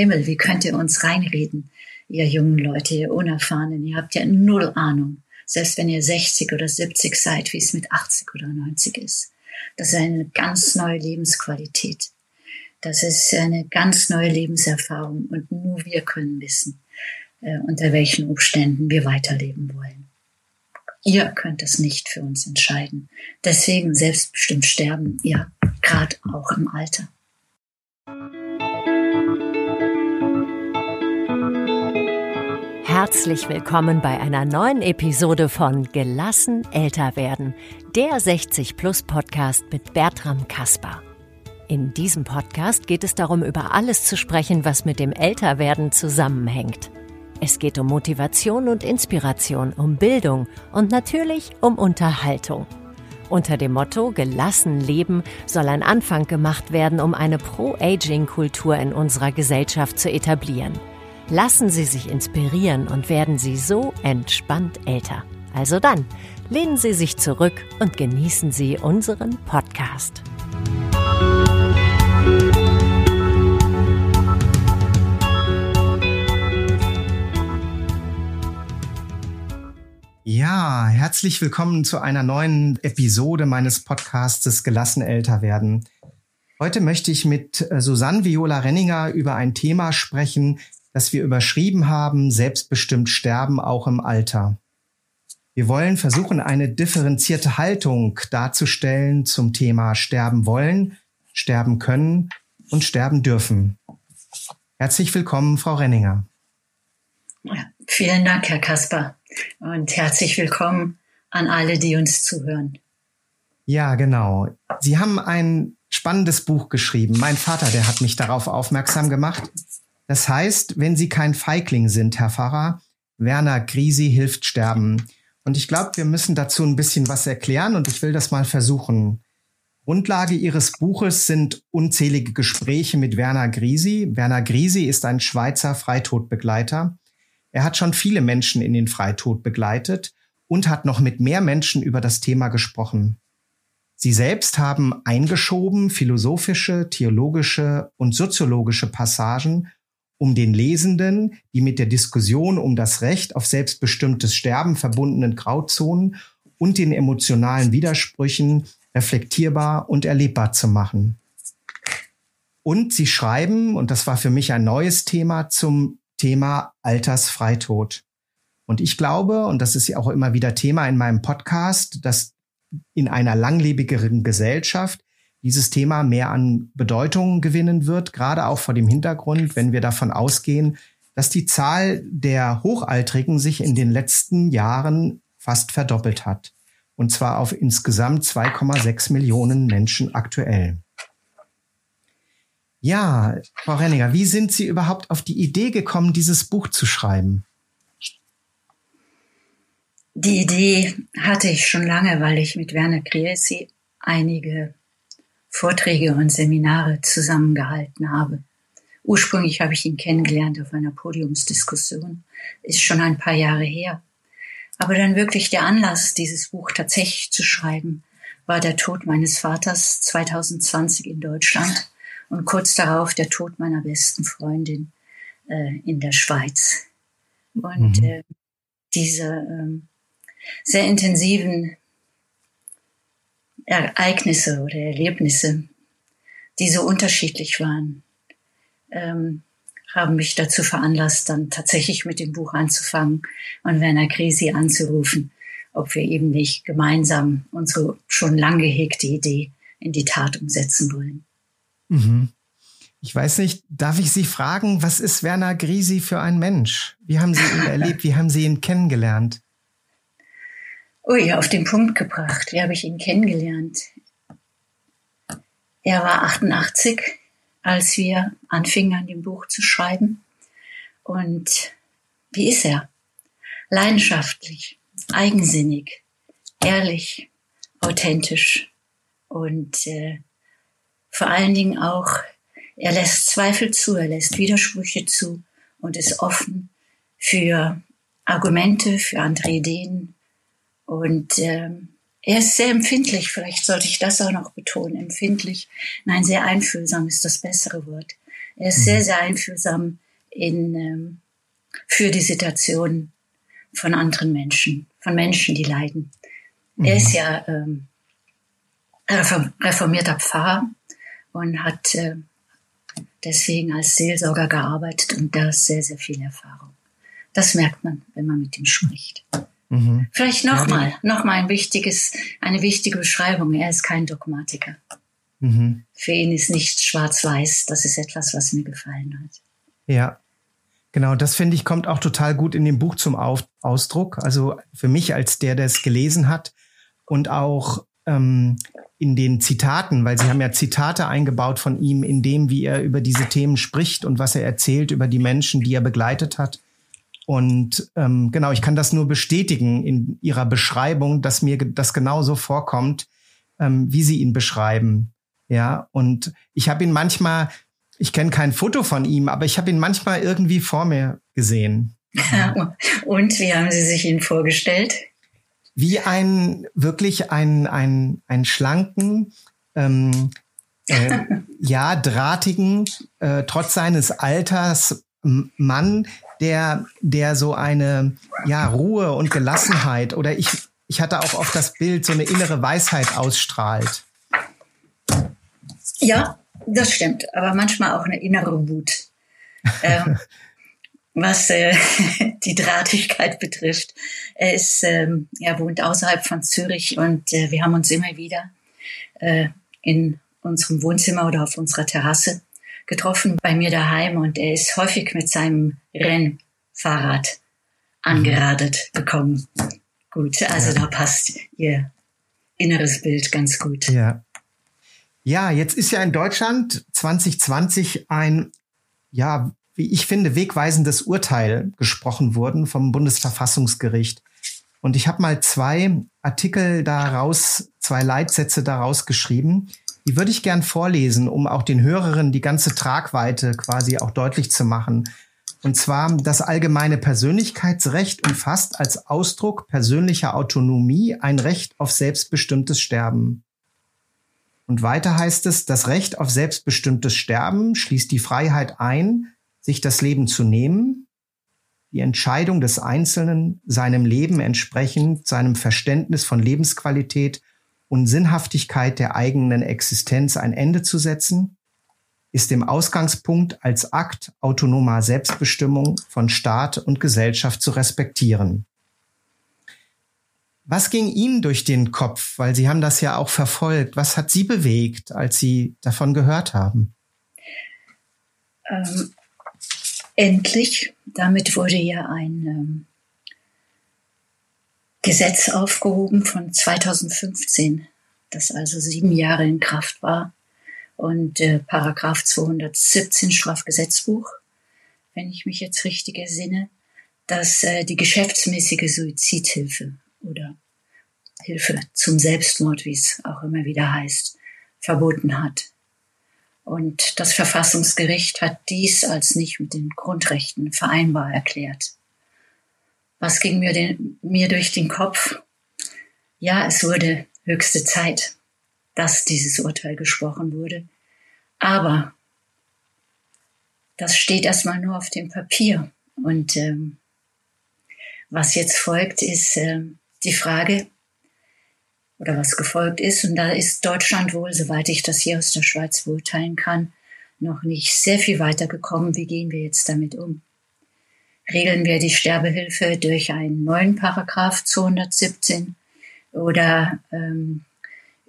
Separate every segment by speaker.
Speaker 1: Himmel, wie könnt ihr uns reinreden, ihr jungen Leute, ihr Unerfahrenen, ihr habt ja null Ahnung, selbst wenn ihr 60 oder 70 seid, wie es mit 80 oder 90 ist. Das ist eine ganz neue Lebensqualität. Das ist eine ganz neue Lebenserfahrung und nur wir können wissen, äh, unter welchen Umständen wir weiterleben wollen. Ihr könnt es nicht für uns entscheiden. Deswegen selbstbestimmt sterben, ja, gerade auch im Alter.
Speaker 2: Herzlich willkommen bei einer neuen Episode von Gelassen älter werden, der 60 Plus Podcast mit Bertram Kasper. In diesem Podcast geht es darum, über alles zu sprechen, was mit dem Älterwerden zusammenhängt. Es geht um Motivation und Inspiration, um Bildung und natürlich um Unterhaltung. Unter dem Motto Gelassen leben soll ein Anfang gemacht werden, um eine Pro-Aging-Kultur in unserer Gesellschaft zu etablieren. Lassen Sie sich inspirieren und werden Sie so entspannt älter. Also dann, lehnen Sie sich zurück und genießen Sie unseren Podcast.
Speaker 3: Ja, herzlich willkommen zu einer neuen Episode meines Podcastes Gelassen älter werden. Heute möchte ich mit äh, Susanne Viola Renninger über ein Thema sprechen, das wir überschrieben haben, selbstbestimmt sterben auch im Alter. Wir wollen versuchen, eine differenzierte Haltung darzustellen zum Thema sterben wollen, sterben können und sterben dürfen. Herzlich willkommen, Frau Renninger.
Speaker 1: Ja, vielen Dank, Herr Kasper und herzlich willkommen an alle, die uns zuhören.
Speaker 3: Ja, genau. Sie haben ein spannendes Buch geschrieben. Mein Vater, der hat mich darauf aufmerksam gemacht. Das heißt, wenn Sie kein Feigling sind, Herr Pfarrer, Werner Grisi hilft sterben. Und ich glaube, wir müssen dazu ein bisschen was erklären und ich will das mal versuchen. Grundlage Ihres Buches sind unzählige Gespräche mit Werner Grisi. Werner Grisi ist ein Schweizer Freitodbegleiter. Er hat schon viele Menschen in den Freitod begleitet und hat noch mit mehr Menschen über das Thema gesprochen. Sie selbst haben eingeschoben philosophische, theologische und soziologische Passagen, um den Lesenden die mit der Diskussion um das Recht auf selbstbestimmtes Sterben verbundenen Grauzonen und den emotionalen Widersprüchen reflektierbar und erlebbar zu machen. Und sie schreiben, und das war für mich ein neues Thema, zum Thema Altersfreitod. Und ich glaube, und das ist ja auch immer wieder Thema in meinem Podcast, dass in einer langlebigeren Gesellschaft dieses Thema mehr an Bedeutung gewinnen wird, gerade auch vor dem Hintergrund, wenn wir davon ausgehen, dass die Zahl der Hochaltrigen sich in den letzten Jahren fast verdoppelt hat. Und zwar auf insgesamt 2,6 Millionen Menschen aktuell. Ja, Frau Renninger, wie sind Sie überhaupt auf die Idee gekommen, dieses Buch zu schreiben?
Speaker 1: Die Idee hatte ich schon lange, weil ich mit Werner Kriesi einige Vorträge und Seminare zusammengehalten habe. Ursprünglich habe ich ihn kennengelernt auf einer Podiumsdiskussion, ist schon ein paar Jahre her. Aber dann wirklich der Anlass, dieses Buch tatsächlich zu schreiben, war der Tod meines Vaters 2020 in Deutschland und kurz darauf der Tod meiner besten Freundin äh, in der Schweiz. Und mhm. äh, diese äh, sehr intensiven Ereignisse oder Erlebnisse, die so unterschiedlich waren, ähm, haben mich dazu veranlasst, dann tatsächlich mit dem Buch anzufangen und Werner Krisi anzurufen, ob wir eben nicht gemeinsam unsere schon lang gehegte Idee in die Tat umsetzen wollen.
Speaker 3: Mhm. Ich weiß nicht, darf ich Sie fragen, was ist Werner Grisi für ein Mensch? Wie haben Sie ihn erlebt? Wie haben Sie ihn kennengelernt?
Speaker 1: Ui, auf den Punkt gebracht. Wie habe ich ihn kennengelernt? Er war 88, als wir anfingen, an dem Buch zu schreiben. Und wie ist er? Leidenschaftlich, eigensinnig, ehrlich, authentisch und äh, vor allen Dingen auch, er lässt Zweifel zu, er lässt Widersprüche zu und ist offen für Argumente, für andere Ideen. Und ähm, er ist sehr empfindlich, vielleicht sollte ich das auch noch betonen, empfindlich. Nein, sehr einfühlsam ist das bessere Wort. Er ist sehr, sehr einfühlsam in, ähm, für die Situation von anderen Menschen, von Menschen, die leiden. Mhm. Er ist ja ähm, reformierter Pfarrer und hat äh, deswegen als Seelsorger gearbeitet und da ist sehr, sehr viel Erfahrung. Das merkt man, wenn man mit ihm spricht. Mhm. Vielleicht nochmal, ja, nochmal ein wichtiges, eine wichtige Beschreibung. Er ist kein Dogmatiker. Mhm. Für ihn ist nichts schwarz-weiß. Das ist etwas, was mir gefallen hat.
Speaker 3: Ja. Genau, das finde ich kommt auch total gut in dem Buch zum Auf Ausdruck. Also für mich als der, der es gelesen hat und auch ähm, in den Zitaten, weil Sie haben ja Zitate eingebaut von ihm, in dem, wie er über diese Themen spricht und was er erzählt über die Menschen, die er begleitet hat. Und ähm, genau, ich kann das nur bestätigen in Ihrer Beschreibung, dass mir das genauso vorkommt, ähm, wie Sie ihn beschreiben. Ja, und ich habe ihn manchmal, ich kenne kein Foto von ihm, aber ich habe ihn manchmal irgendwie vor mir gesehen.
Speaker 1: und wie haben Sie sich ihn vorgestellt?
Speaker 3: Wie ein wirklich ein ein ein schlanken, ähm, äh, ja drahtigen, äh, trotz seines Alters Mann, der, der so eine ja, Ruhe und Gelassenheit oder ich, ich hatte auch oft das Bild, so eine innere Weisheit ausstrahlt.
Speaker 1: Ja, das stimmt, aber manchmal auch eine innere Wut. ähm, was äh, die Drahtigkeit betrifft. Er ist, ähm, er wohnt außerhalb von Zürich und äh, wir haben uns immer wieder äh, in unserem Wohnzimmer oder auf unserer Terrasse getroffen bei mir daheim und er ist häufig mit seinem Rennfahrrad angeradet gekommen. Gut, also ja. da passt ihr inneres Bild ganz gut.
Speaker 3: Ja. Ja, jetzt ist ja in Deutschland 2020 ein, ja, wie ich finde, wegweisendes Urteil gesprochen worden vom Bundesverfassungsgericht. Und ich habe mal zwei Artikel daraus, zwei Leitsätze daraus geschrieben, die würde ich gern vorlesen, um auch den Hörerinnen die ganze Tragweite quasi auch deutlich zu machen. Und zwar das allgemeine Persönlichkeitsrecht umfasst als Ausdruck persönlicher Autonomie ein Recht auf selbstbestimmtes Sterben. Und weiter heißt es, das Recht auf selbstbestimmtes Sterben schließt die Freiheit ein, sich das Leben zu nehmen, die Entscheidung des Einzelnen, seinem Leben entsprechend, seinem Verständnis von Lebensqualität und Sinnhaftigkeit der eigenen Existenz ein Ende zu setzen, ist dem Ausgangspunkt als Akt autonomer Selbstbestimmung von Staat und Gesellschaft zu respektieren. Was ging Ihnen durch den Kopf? Weil Sie haben das ja auch verfolgt. Was hat Sie bewegt, als Sie davon gehört haben?
Speaker 1: Ähm, endlich, damit wurde ja ein ähm, Gesetz aufgehoben von 2015, das also sieben Jahre in Kraft war. Und äh, Paragraph 217 Strafgesetzbuch, wenn ich mich jetzt richtig ersinne, dass äh, die geschäftsmäßige Suizidhilfe oder Hilfe zum Selbstmord, wie es auch immer wieder heißt, verboten hat. Und das Verfassungsgericht hat dies als nicht mit den Grundrechten vereinbar erklärt. Was ging mir, den, mir durch den Kopf? Ja, es wurde höchste Zeit, dass dieses Urteil gesprochen wurde. Aber das steht erstmal nur auf dem Papier. Und ähm, was jetzt folgt, ist ähm, die Frage, oder was gefolgt ist, und da ist Deutschland wohl, soweit ich das hier aus der Schweiz beurteilen kann, noch nicht sehr viel weiter gekommen. Wie gehen wir jetzt damit um? regeln wir die Sterbehilfe durch einen neuen Paragraph 217 oder ähm,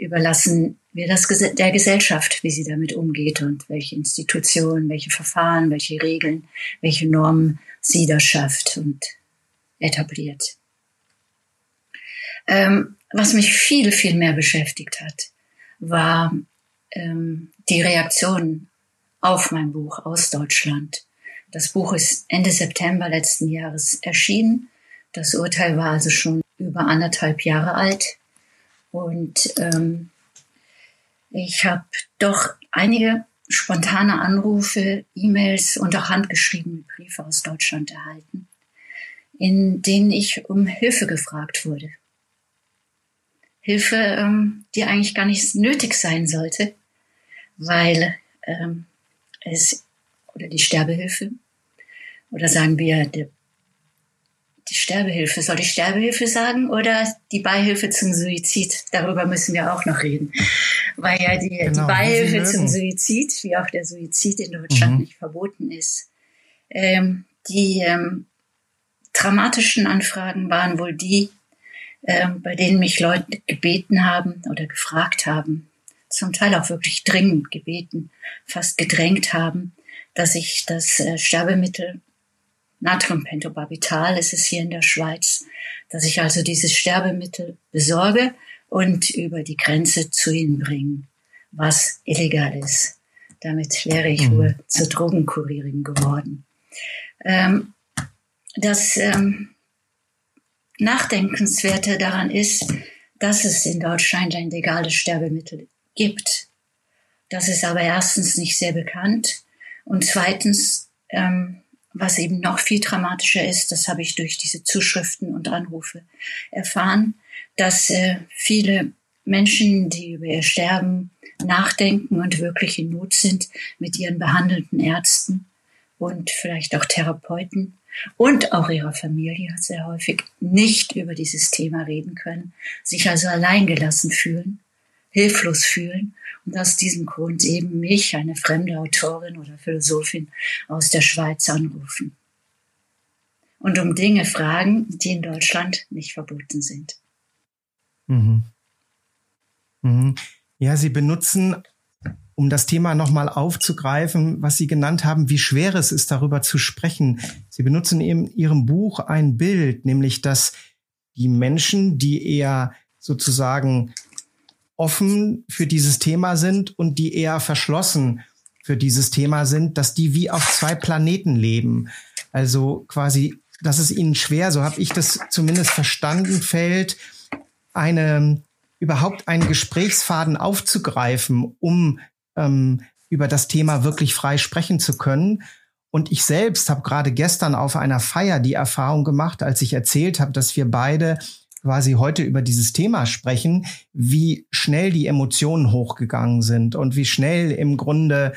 Speaker 1: überlassen wir das der Gesellschaft, wie sie damit umgeht und welche Institutionen, welche Verfahren, welche Regeln, welche Normen sie da schafft und etabliert. Ähm, was mich viel, viel mehr beschäftigt hat, war ähm, die Reaktion auf mein Buch aus Deutschland. Das Buch ist Ende September letzten Jahres erschienen. Das Urteil war also schon über anderthalb Jahre alt. Und ähm, ich habe doch einige spontane Anrufe, E-Mails und auch handgeschriebene Briefe aus Deutschland erhalten, in denen ich um Hilfe gefragt wurde. Hilfe, ähm, die eigentlich gar nicht nötig sein sollte, weil ähm, es oder die Sterbehilfe. Oder sagen wir die, die Sterbehilfe. Soll ich Sterbehilfe sagen oder die Beihilfe zum Suizid? Darüber müssen wir auch noch reden. Weil ja die, genau, die Beihilfe zum Suizid, wie auch der Suizid in Deutschland mhm. nicht verboten ist, ähm, die ähm, dramatischen Anfragen waren wohl die, ähm, bei denen mich Leute gebeten haben oder gefragt haben, zum Teil auch wirklich dringend gebeten, fast gedrängt haben, dass ich das äh, Sterbemittel Natriumpentobarbital, ist es hier in der Schweiz, dass ich also dieses Sterbemittel besorge und über die Grenze zu ihnen bringe, was illegal ist. Damit wäre ich mhm. wohl zur Drogenkurierin geworden. Ähm, das ähm, Nachdenkenswerte daran ist, dass es in Deutschland ein legales Sterbemittel gibt. Das ist aber erstens nicht sehr bekannt und zweitens, ähm, was eben noch viel dramatischer ist, das habe ich durch diese Zuschriften und Anrufe erfahren, dass äh, viele Menschen, die über ihr Sterben nachdenken und wirklich in Not sind, mit ihren behandelnden Ärzten und vielleicht auch Therapeuten und auch ihrer Familie sehr häufig nicht über dieses Thema reden können, sich also alleingelassen fühlen, hilflos fühlen und aus diesem Grund eben mich, eine fremde Autorin oder Philosophin aus der Schweiz anrufen und um Dinge fragen, die in Deutschland nicht verboten sind.
Speaker 3: Mhm. Mhm. Ja, Sie benutzen um das Thema nochmal aufzugreifen, was Sie genannt haben, wie schwer es ist, darüber zu sprechen. Sie benutzen in Ihrem Buch ein Bild, nämlich dass die Menschen, die eher sozusagen offen für dieses Thema sind und die eher verschlossen für dieses Thema sind, dass die wie auf zwei Planeten leben. Also quasi, dass es ihnen schwer, so habe ich das zumindest verstanden, fällt, eine überhaupt einen Gesprächsfaden aufzugreifen, um ähm, über das Thema wirklich frei sprechen zu können. Und ich selbst habe gerade gestern auf einer Feier die Erfahrung gemacht, als ich erzählt habe, dass wir beide quasi heute über dieses Thema sprechen, wie schnell die Emotionen hochgegangen sind und wie schnell im Grunde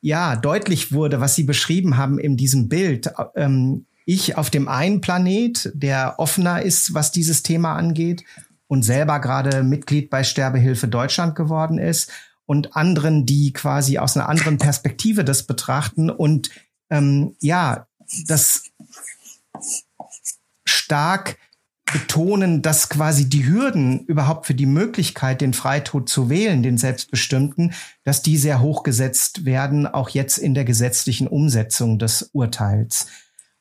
Speaker 3: ja deutlich wurde, was Sie beschrieben haben in diesem Bild. Ähm, ich auf dem einen Planet, der offener ist, was dieses Thema angeht und selber gerade Mitglied bei Sterbehilfe Deutschland geworden ist und anderen, die quasi aus einer anderen Perspektive das betrachten und ähm, ja, das stark betonen, dass quasi die Hürden überhaupt für die Möglichkeit, den Freitod zu wählen, den selbstbestimmten, dass die sehr hoch gesetzt werden, auch jetzt in der gesetzlichen Umsetzung des Urteils.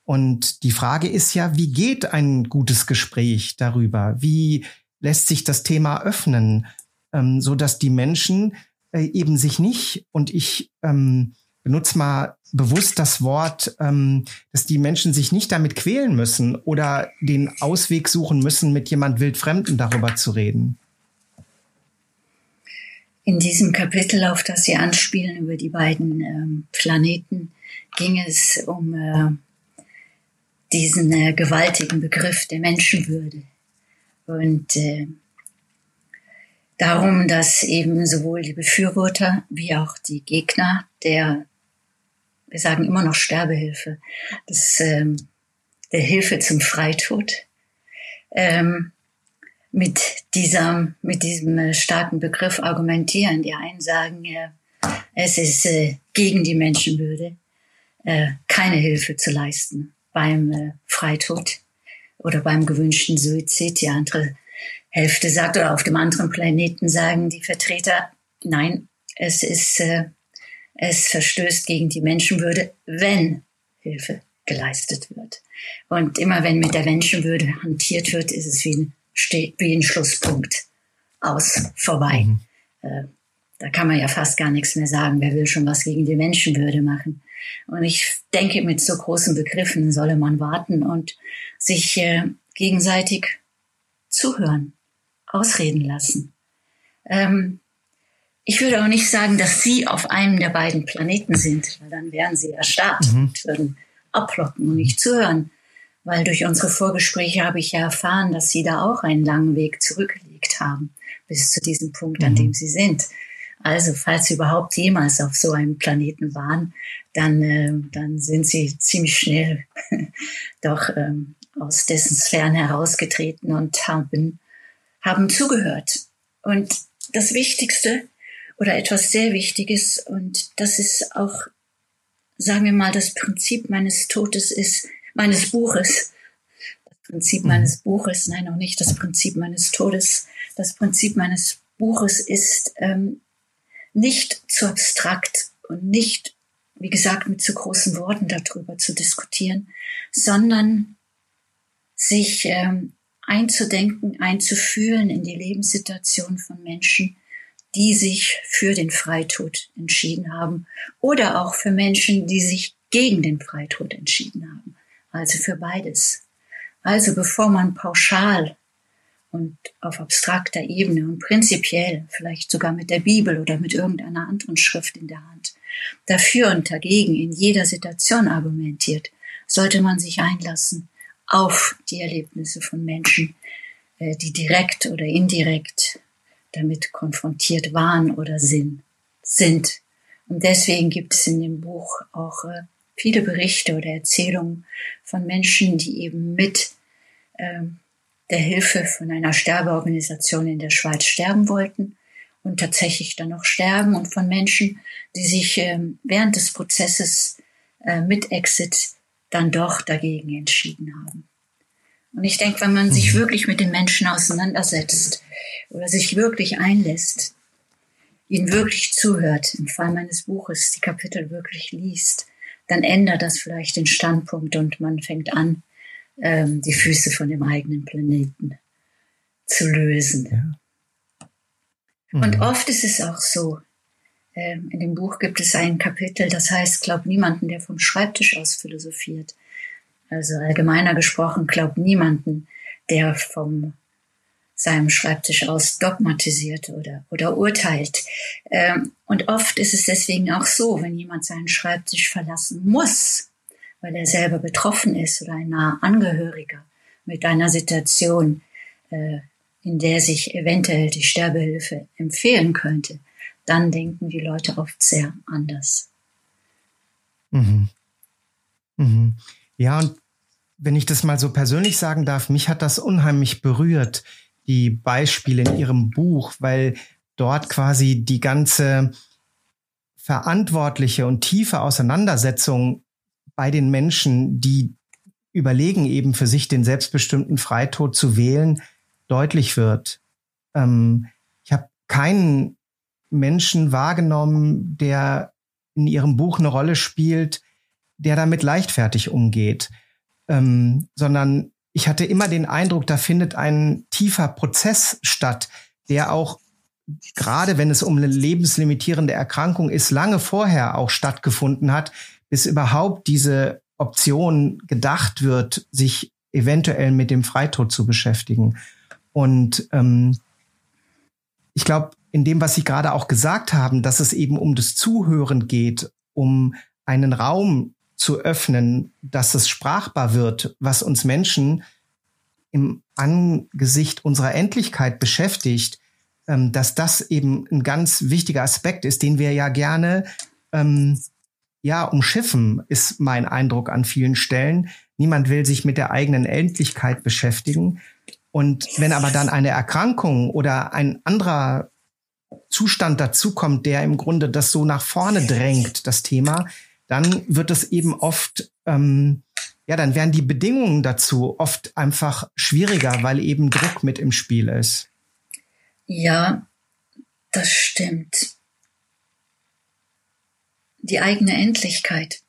Speaker 3: Und die Frage ist ja, wie geht ein gutes Gespräch darüber? Wie lässt sich das Thema öffnen, ähm, so dass die Menschen äh, eben sich nicht, und ich ähm, benutze mal bewusst das Wort, ähm, dass die Menschen sich nicht damit quälen müssen oder den Ausweg suchen müssen, mit jemand Wildfremden darüber zu reden.
Speaker 1: In diesem Kapitel, auf das Sie anspielen, über die beiden ähm, Planeten, ging es um äh, diesen äh, gewaltigen Begriff der Menschenwürde. Und äh, darum, dass eben sowohl die Befürworter wie auch die Gegner der, wir sagen immer noch Sterbehilfe, des, ähm, der Hilfe zum Freitod, ähm, mit dieser, mit diesem äh, starken Begriff argumentieren. Die einen sagen, äh, es ist äh, gegen die Menschenwürde, äh, keine Hilfe zu leisten beim äh, Freitod oder beim gewünschten Suizid. Die andere Hälfte sagt oder auf dem anderen Planeten sagen die Vertreter, nein, es ist, äh, es verstößt gegen die Menschenwürde, wenn Hilfe geleistet wird. Und immer wenn mit der Menschenwürde hantiert wird, ist es wie ein, wie ein Schlusspunkt aus, vorbei. Mhm. Äh, da kann man ja fast gar nichts mehr sagen. Wer will schon was gegen die Menschenwürde machen? Und ich denke, mit so großen Begriffen solle man warten und sich äh, gegenseitig zuhören ausreden lassen. Ähm, ich würde auch nicht sagen, dass Sie auf einem der beiden Planeten sind, weil dann wären Sie erstarrt mhm. und würden ablocken und nicht zuhören. Weil durch unsere Vorgespräche habe ich ja erfahren, dass Sie da auch einen langen Weg zurückgelegt haben, bis zu diesem Punkt, an mhm. dem Sie sind. Also falls sie überhaupt jemals auf so einem Planeten waren, dann, äh, dann sind sie ziemlich schnell doch ähm, aus dessen Sphären herausgetreten und haben, haben zugehört. Und das Wichtigste oder etwas sehr Wichtiges, und das ist auch, sagen wir mal, das Prinzip meines Todes ist, meines Buches, das Prinzip mhm. meines Buches, nein, noch nicht das Prinzip meines Todes, das Prinzip meines Buches ist, ähm, nicht zu abstrakt und nicht, wie gesagt, mit zu großen Worten darüber zu diskutieren, sondern sich ähm, einzudenken, einzufühlen in die Lebenssituation von Menschen, die sich für den Freitod entschieden haben oder auch für Menschen, die sich gegen den Freitod entschieden haben. Also für beides. Also bevor man pauschal und auf abstrakter Ebene und prinzipiell, vielleicht sogar mit der Bibel oder mit irgendeiner anderen Schrift in der Hand, dafür und dagegen in jeder Situation argumentiert, sollte man sich einlassen auf die Erlebnisse von Menschen, äh, die direkt oder indirekt damit konfrontiert waren oder sind. sind. Und deswegen gibt es in dem Buch auch äh, viele Berichte oder Erzählungen von Menschen, die eben mit ähm, der Hilfe von einer Sterbeorganisation in der Schweiz sterben wollten und tatsächlich dann noch sterben und von Menschen, die sich ähm, während des Prozesses äh, mit Exit dann doch dagegen entschieden haben. Und ich denke, wenn man sich mhm. wirklich mit den Menschen auseinandersetzt oder sich wirklich einlässt, ihnen wirklich zuhört, im Fall meines Buches die Kapitel wirklich liest, dann ändert das vielleicht den Standpunkt und man fängt an, ähm, die Füße von dem eigenen Planeten zu lösen. Ja. Mhm. Und oft ist es auch so, ähm, in dem Buch gibt es ein Kapitel, das heißt, glaub niemanden, der vom Schreibtisch aus philosophiert. Also allgemeiner gesprochen, glaub niemanden, der vom seinem Schreibtisch aus dogmatisiert oder, oder urteilt. Ähm, und oft ist es deswegen auch so, wenn jemand seinen Schreibtisch verlassen muss, weil er selber betroffen ist oder ein naher Angehöriger mit einer Situation, äh, in der sich eventuell die Sterbehilfe empfehlen könnte, dann denken die Leute oft sehr anders.
Speaker 3: Mhm. Mhm. Ja, und wenn ich das mal so persönlich sagen darf, mich hat das unheimlich berührt, die Beispiele in Ihrem Buch, weil dort quasi die ganze verantwortliche und tiefe Auseinandersetzung bei den Menschen, die überlegen, eben für sich den selbstbestimmten Freitod zu wählen, deutlich wird. Ähm, ich habe keinen Menschen wahrgenommen, der in ihrem Buch eine Rolle spielt, der damit leichtfertig umgeht, ähm, sondern ich hatte immer den Eindruck, da findet ein tiefer Prozess statt, der auch gerade wenn es um eine lebenslimitierende Erkrankung ist, lange vorher auch stattgefunden hat, bis überhaupt diese Option gedacht wird, sich eventuell mit dem Freitod zu beschäftigen. Und ähm, ich glaube, in dem, was Sie gerade auch gesagt haben, dass es eben um das Zuhören geht, um einen Raum zu öffnen, dass es sprachbar wird, was uns Menschen im Angesicht unserer Endlichkeit beschäftigt, ähm, dass das eben ein ganz wichtiger Aspekt ist, den wir ja gerne ähm, ja, umschiffen, ist mein Eindruck an vielen Stellen. Niemand will sich mit der eigenen Endlichkeit beschäftigen. Und wenn aber dann eine Erkrankung oder ein anderer Zustand dazukommt, der im Grunde das so nach vorne drängt, das Thema, dann wird es eben oft, ähm, ja, dann werden die Bedingungen dazu oft einfach schwieriger, weil eben Druck mit im Spiel ist.
Speaker 1: Ja, das stimmt die eigene Endlichkeit.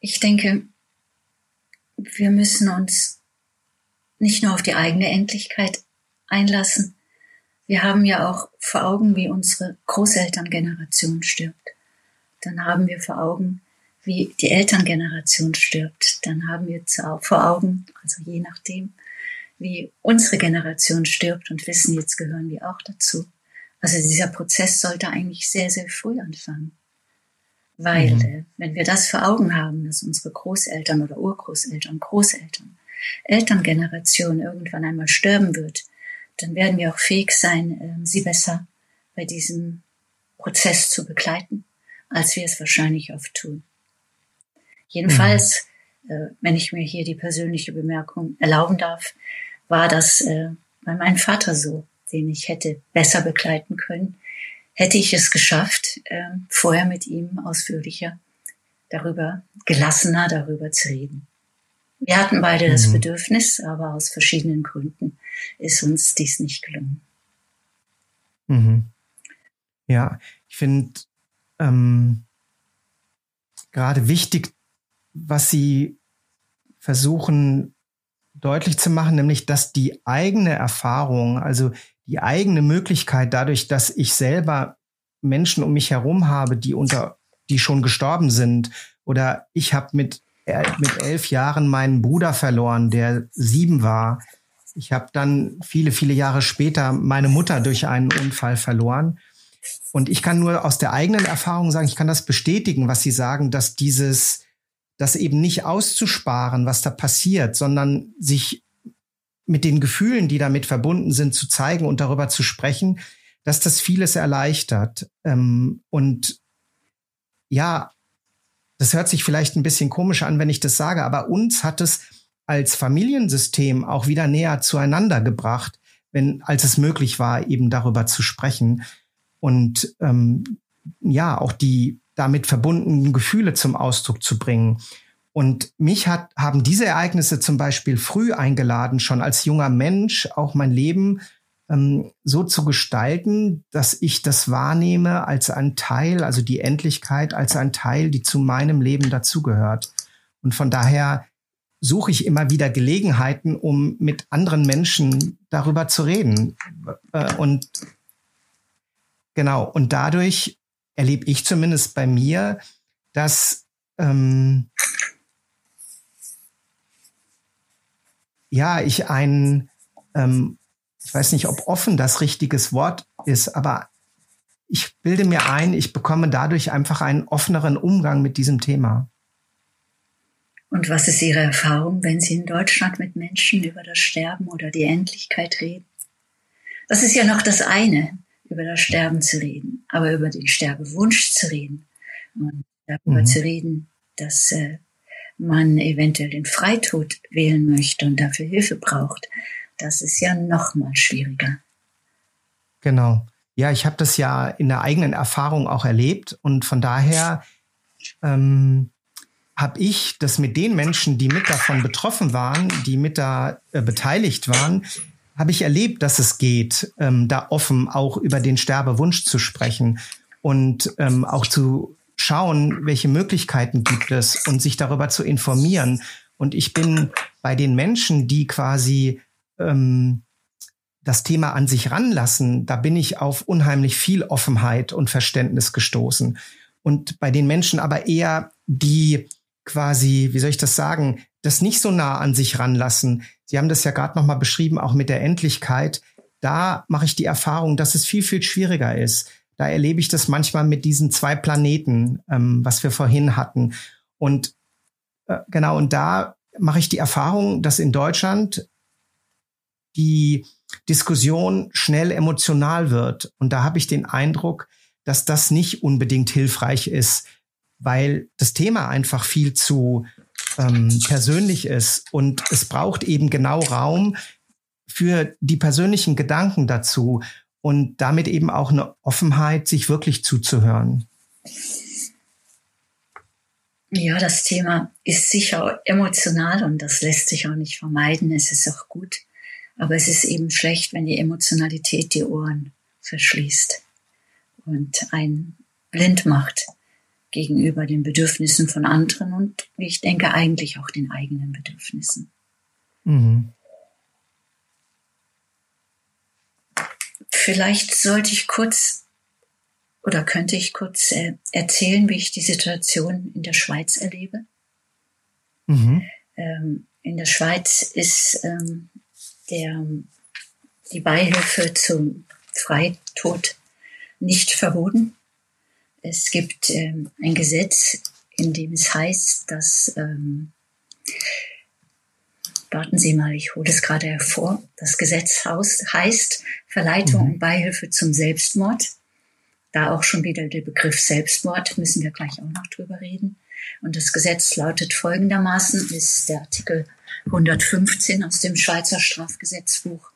Speaker 1: Ich denke, wir müssen uns nicht nur auf die eigene Endlichkeit einlassen. Wir haben ja auch vor Augen, wie unsere Großelterngeneration stirbt. Dann haben wir vor Augen, wie die Elterngeneration stirbt. Dann haben wir vor Augen, also je nachdem, wie unsere Generation stirbt und wissen, jetzt gehören wir auch dazu. Also dieser Prozess sollte eigentlich sehr, sehr früh anfangen. Weil, mhm. äh, wenn wir das vor Augen haben, dass unsere Großeltern oder Urgroßeltern, Großeltern, Elterngeneration irgendwann einmal sterben wird, dann werden wir auch fähig sein, äh, sie besser bei diesem Prozess zu begleiten, als wir es wahrscheinlich oft tun. Jedenfalls, mhm. äh, wenn ich mir hier die persönliche Bemerkung erlauben darf, war das äh, bei meinem Vater so, den ich hätte besser begleiten können, hätte ich es geschafft, äh, vorher mit ihm ausführlicher darüber, gelassener darüber zu reden. Wir hatten beide mhm. das Bedürfnis, aber aus verschiedenen Gründen ist uns dies nicht gelungen.
Speaker 3: Mhm. Ja, ich finde ähm, gerade wichtig, was Sie versuchen deutlich zu machen, nämlich dass die eigene Erfahrung, also die eigene Möglichkeit dadurch, dass ich selber Menschen um mich herum habe, die unter, die schon gestorben sind, oder ich habe mit mit elf Jahren meinen Bruder verloren, der sieben war. Ich habe dann viele, viele Jahre später meine Mutter durch einen Unfall verloren. Und ich kann nur aus der eigenen Erfahrung sagen, ich kann das bestätigen, was Sie sagen, dass dieses, das eben nicht auszusparen, was da passiert, sondern sich mit den Gefühlen, die damit verbunden sind, zu zeigen und darüber zu sprechen, dass das vieles erleichtert. Ähm, und ja, das hört sich vielleicht ein bisschen komisch an, wenn ich das sage, aber uns hat es als Familiensystem auch wieder näher zueinander gebracht, wenn, als es möglich war, eben darüber zu sprechen und ähm, ja, auch die damit verbundenen Gefühle zum Ausdruck zu bringen. Und mich hat, haben diese Ereignisse zum Beispiel früh eingeladen, schon als junger Mensch auch mein Leben ähm, so zu gestalten, dass ich das wahrnehme als ein Teil, also die Endlichkeit als ein Teil, die zu meinem Leben dazugehört. Und von daher suche ich immer wieder Gelegenheiten, um mit anderen Menschen darüber zu reden. Äh, und genau, und dadurch erlebe ich zumindest bei mir, dass ähm, ja, ich ein ähm, ich weiß nicht, ob offen das richtiges Wort ist, aber ich bilde mir ein, ich bekomme dadurch einfach einen offeneren Umgang mit diesem Thema.
Speaker 1: Und was ist Ihre Erfahrung, wenn Sie in Deutschland mit Menschen über das Sterben oder die Endlichkeit reden? Das ist ja noch das eine, über das Sterben zu reden, aber über den Sterbewunsch zu reden und darüber mhm. zu reden, dass äh, man eventuell den Freitod wählen möchte und dafür Hilfe braucht. Das ist ja noch mal schwieriger.
Speaker 3: Genau. Ja, ich habe das ja in der eigenen Erfahrung auch erlebt und von daher ähm, habe ich das mit den Menschen, die mit davon betroffen waren, die mit da äh, beteiligt waren, habe ich erlebt, dass es geht, ähm, da offen auch über den Sterbewunsch zu sprechen und ähm, auch zu schauen, welche Möglichkeiten gibt es und sich darüber zu informieren. Und ich bin bei den Menschen, die quasi ähm, das Thema an sich ranlassen, da bin ich auf unheimlich viel Offenheit und Verständnis gestoßen. Und bei den Menschen aber eher, die quasi, wie soll ich das sagen, das nicht so nah an sich ranlassen. Sie haben das ja gerade nochmal beschrieben, auch mit der Endlichkeit. Da mache ich die Erfahrung, dass es viel, viel schwieriger ist. Da erlebe ich das manchmal mit diesen zwei Planeten, ähm, was wir vorhin hatten. Und äh, genau, und da mache ich die Erfahrung, dass in Deutschland die Diskussion schnell emotional wird. Und da habe ich den Eindruck, dass das nicht unbedingt hilfreich ist, weil das Thema einfach viel zu ähm, persönlich ist. Und es braucht eben genau Raum für die persönlichen Gedanken dazu und damit eben auch eine Offenheit, sich wirklich zuzuhören.
Speaker 1: Ja, das Thema ist sicher emotional und das lässt sich auch nicht vermeiden. Es ist auch gut, aber es ist eben schlecht, wenn die Emotionalität die Ohren verschließt und einen blind macht gegenüber den Bedürfnissen von anderen und wie ich denke eigentlich auch den eigenen Bedürfnissen. Mhm. Vielleicht sollte ich kurz oder könnte ich kurz äh, erzählen, wie ich die Situation in der Schweiz erlebe. Mhm. Ähm, in der Schweiz ist ähm, der, die Beihilfe zum Freitod nicht verboten. Es gibt ähm, ein Gesetz, in dem es heißt, dass, ähm, warten Sie mal, ich hole es gerade hervor, das Gesetz heißt Verleitung mhm. und Beihilfe zum Selbstmord Da auch schon wieder der Begriff Selbstmord, müssen wir gleich auch noch drüber reden. Und das Gesetz lautet folgendermaßen, ist der Artikel 115 aus dem Schweizer Strafgesetzbuch.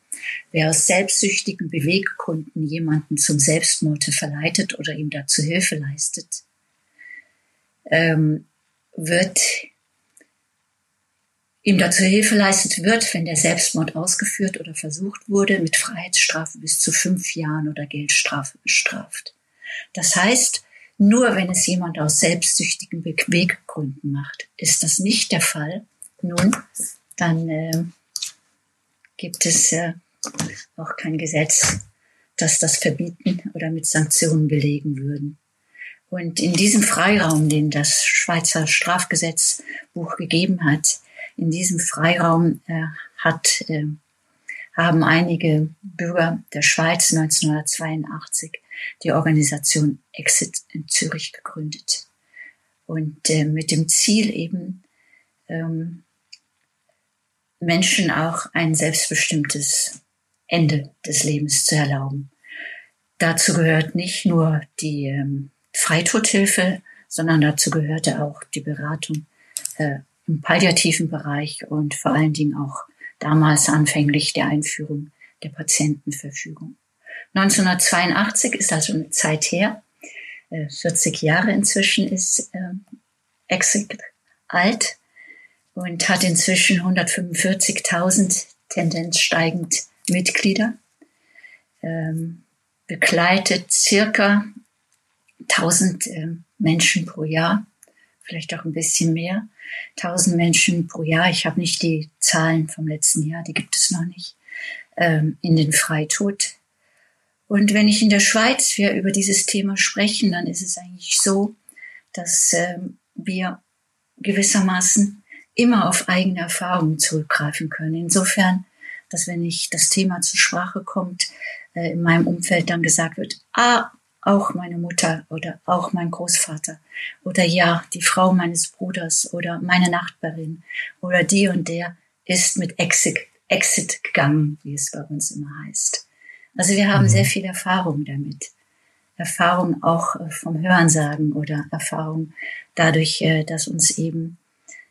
Speaker 1: Wer aus selbstsüchtigen Beweggründen jemanden zum Selbstmord verleitet oder ihm dazu Hilfe leistet, ähm, wird ihm dazu Hilfe leistet wird, wenn der Selbstmord ausgeführt oder versucht wurde, mit Freiheitsstrafe bis zu fünf Jahren oder Geldstrafe bestraft. Das heißt, nur wenn es jemand aus selbstsüchtigen Beweggründen macht, ist das nicht der Fall. Nun, dann äh, gibt es äh, auch kein Gesetz, das das verbieten oder mit Sanktionen belegen würden. Und in diesem Freiraum, den das Schweizer Strafgesetzbuch gegeben hat, in diesem Freiraum äh, hat, äh, haben einige Bürger der Schweiz 1982 die Organisation Exit in Zürich gegründet. Und äh, mit dem Ziel eben, ähm, Menschen auch ein selbstbestimmtes Ende des Lebens zu erlauben. Dazu gehört nicht nur die ähm, Freitodhilfe, sondern dazu gehörte auch die Beratung äh, im palliativen Bereich und vor allen Dingen auch damals anfänglich der Einführung der Patientenverfügung. 1982 ist also eine Zeit her, 40 äh, Jahre inzwischen ist äh, Exit alt und hat inzwischen 145.000 Tendenz steigend Mitglieder, ähm, begleitet circa 1000 äh, Menschen pro Jahr, vielleicht auch ein bisschen mehr. 1000 Menschen pro Jahr, ich habe nicht die Zahlen vom letzten Jahr, die gibt es noch nicht, ähm, in den Freitod. Und wenn ich in der Schweiz wir über dieses Thema sprechen, dann ist es eigentlich so, dass ähm, wir gewissermaßen immer auf eigene Erfahrungen zurückgreifen können. Insofern dass wenn ich das Thema zur Sprache kommt, äh, in meinem Umfeld dann gesagt wird, ah, auch meine Mutter oder auch mein Großvater oder ja, die Frau meines Bruders oder meine Nachbarin oder die und der ist mit Exit, Exit gegangen, wie es bei uns immer heißt. Also wir haben mhm. sehr viel Erfahrung damit. Erfahrung auch äh, vom Hörensagen oder Erfahrung dadurch, äh, dass uns eben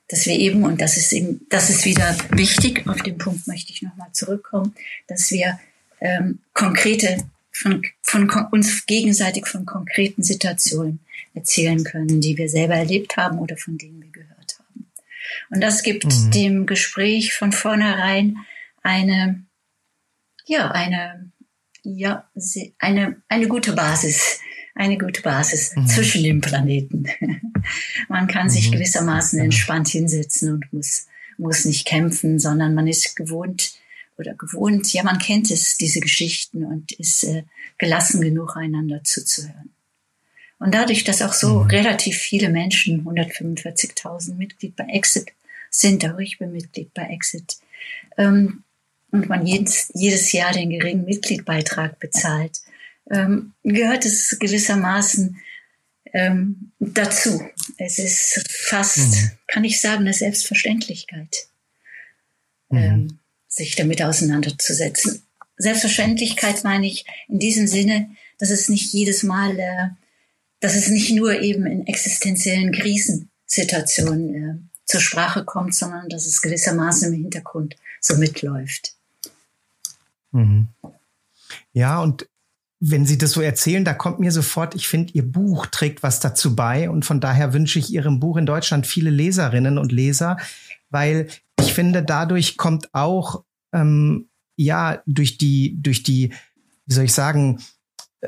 Speaker 1: dass wir eben, und das ist eben, das ist wieder wichtig, auf den Punkt möchte ich nochmal zurückkommen, dass wir ähm, konkrete, von, von uns gegenseitig von konkreten Situationen erzählen können, die wir selber erlebt haben oder von denen wir gehört haben. Und das gibt mhm. dem Gespräch von vornherein eine, ja, eine, ja, eine, eine gute Basis, eine gute Basis mhm. zwischen den Planeten. man kann mhm. sich gewissermaßen entspannt hinsetzen und muss, muss nicht kämpfen, sondern man ist gewohnt oder gewohnt, ja, man kennt es, diese Geschichten und ist äh, gelassen genug, einander zuzuhören. Und dadurch, dass auch so mhm. relativ viele Menschen, 145.000 Mitglied bei Exit sind, auch ich bin Mitglied bei Exit, ähm, und man jedes, jedes Jahr den geringen Mitgliedbeitrag bezahlt, ähm, gehört es gewissermaßen ähm, dazu. Es ist fast, mhm. kann ich sagen, eine Selbstverständlichkeit, mhm. ähm, sich damit auseinanderzusetzen. Selbstverständlichkeit meine ich in diesem Sinne, dass es nicht jedes Mal, äh, dass es nicht nur eben in existenziellen Krisensituationen äh, zur Sprache kommt, sondern dass es gewissermaßen im Hintergrund so mitläuft.
Speaker 3: Mhm. Ja, und wenn Sie das so erzählen, da kommt mir sofort, ich finde, Ihr Buch trägt was dazu bei. Und von daher wünsche ich Ihrem Buch in Deutschland viele Leserinnen und Leser, weil ich finde, dadurch kommt auch, ähm, ja, durch die, durch die, wie soll ich sagen,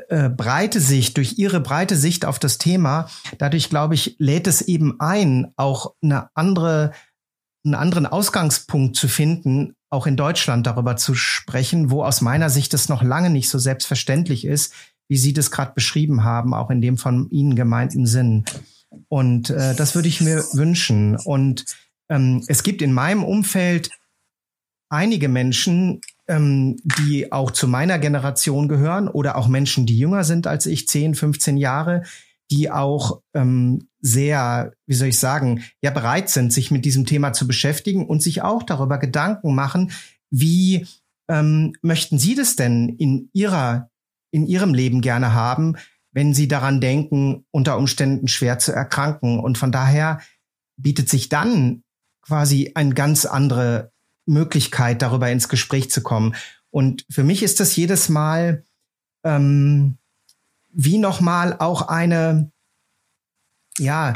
Speaker 3: äh, breite Sicht, durch Ihre breite Sicht auf das Thema, dadurch, glaube ich, lädt es eben ein, auch eine andere, einen anderen Ausgangspunkt zu finden, auch in Deutschland darüber zu sprechen, wo aus meiner Sicht es noch lange nicht so selbstverständlich ist, wie Sie das gerade beschrieben haben, auch in dem von Ihnen gemeinten Sinn. Und äh, das würde ich mir wünschen. Und ähm, es gibt in meinem Umfeld einige Menschen, ähm, die auch zu meiner Generation gehören oder auch Menschen, die jünger sind als ich, 10, 15 Jahre, die auch ähm, sehr, wie soll ich sagen, ja bereit sind, sich mit diesem Thema zu beschäftigen und sich auch darüber Gedanken machen, wie ähm, möchten Sie das denn in Ihrer, in Ihrem Leben gerne haben? wenn sie daran denken, unter Umständen schwer zu erkranken. Und von daher bietet sich dann quasi eine ganz andere Möglichkeit, darüber ins Gespräch zu kommen. Und für mich ist das jedes Mal ähm, wie nochmal auch eine ja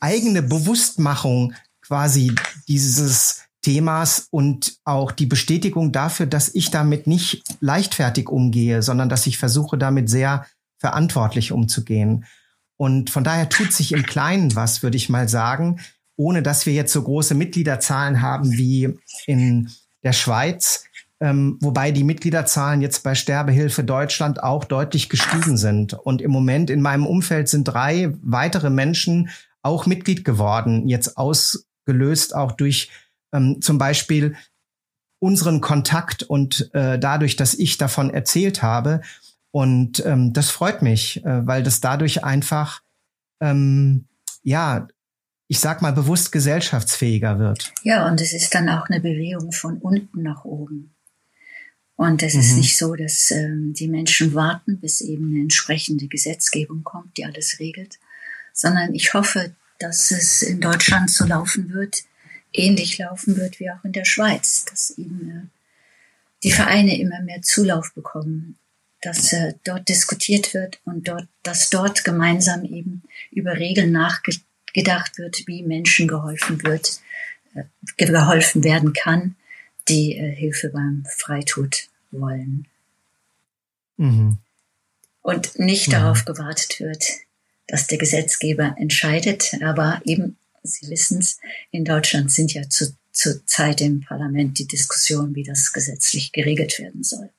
Speaker 3: eigene Bewusstmachung quasi dieses Themas und auch die Bestätigung dafür, dass ich damit nicht leichtfertig umgehe, sondern dass ich versuche, damit sehr verantwortlich umzugehen. Und von daher tut sich im Kleinen was, würde ich mal sagen, ohne dass wir jetzt so große Mitgliederzahlen haben wie in der Schweiz, ähm, wobei die Mitgliederzahlen jetzt bei Sterbehilfe Deutschland auch deutlich gestiegen sind. Und im Moment in meinem Umfeld sind drei weitere Menschen auch Mitglied geworden, jetzt ausgelöst auch durch ähm, zum Beispiel unseren Kontakt und äh, dadurch, dass ich davon erzählt habe. Und ähm, das freut mich, äh, weil das dadurch einfach, ähm, ja, ich sag mal, bewusst gesellschaftsfähiger wird.
Speaker 1: Ja, und es ist dann auch eine Bewegung von unten nach oben. Und es mhm. ist nicht so, dass ähm, die Menschen warten, bis eben eine entsprechende Gesetzgebung kommt, die alles regelt, sondern ich hoffe, dass es in Deutschland so laufen wird, ähnlich laufen wird wie auch in der Schweiz, dass eben äh, die Vereine immer mehr Zulauf bekommen, dass äh, dort diskutiert wird und dort, dass dort gemeinsam eben über Regeln nachgedacht wird, wie Menschen geholfen wird, äh, geholfen werden kann, die äh, Hilfe beim Freitod wollen. Mhm. Und nicht mhm. darauf gewartet wird, dass der Gesetzgeber entscheidet, aber eben Sie wissen es, in Deutschland sind ja zu, zur Zeit im Parlament die Diskussionen, wie das gesetzlich geregelt werden soll.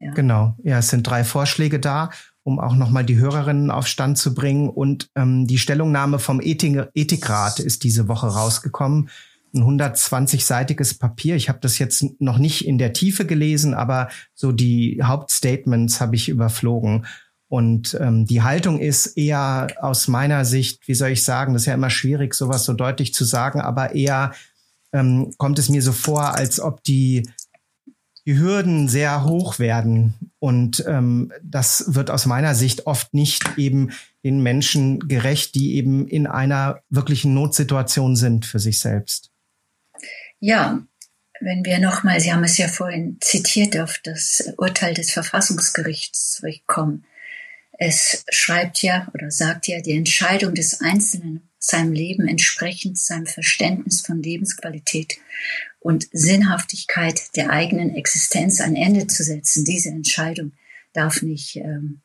Speaker 3: Ja. Genau, ja, es sind drei Vorschläge da, um auch nochmal die Hörerinnen auf Stand zu bringen. Und ähm, die Stellungnahme vom Ethik Ethikrat ist diese Woche rausgekommen. Ein 120-seitiges Papier. Ich habe das jetzt noch nicht in der Tiefe gelesen, aber so die Hauptstatements habe ich überflogen. Und ähm, die Haltung ist eher aus meiner Sicht, wie soll ich sagen, das ist ja immer schwierig, sowas so deutlich zu sagen, aber eher ähm, kommt es mir so vor, als ob die, die Hürden sehr hoch werden. Und ähm, das wird aus meiner Sicht oft nicht eben den Menschen gerecht, die eben in einer wirklichen Notsituation sind für sich selbst.
Speaker 1: Ja, wenn wir nochmal, Sie haben es ja vorhin zitiert, auf das Urteil des Verfassungsgerichts zurückkommen, es schreibt ja oder sagt ja, die Entscheidung des Einzelnen, seinem Leben entsprechend seinem Verständnis von Lebensqualität und Sinnhaftigkeit der eigenen Existenz ein Ende zu setzen, diese Entscheidung darf nicht ähm,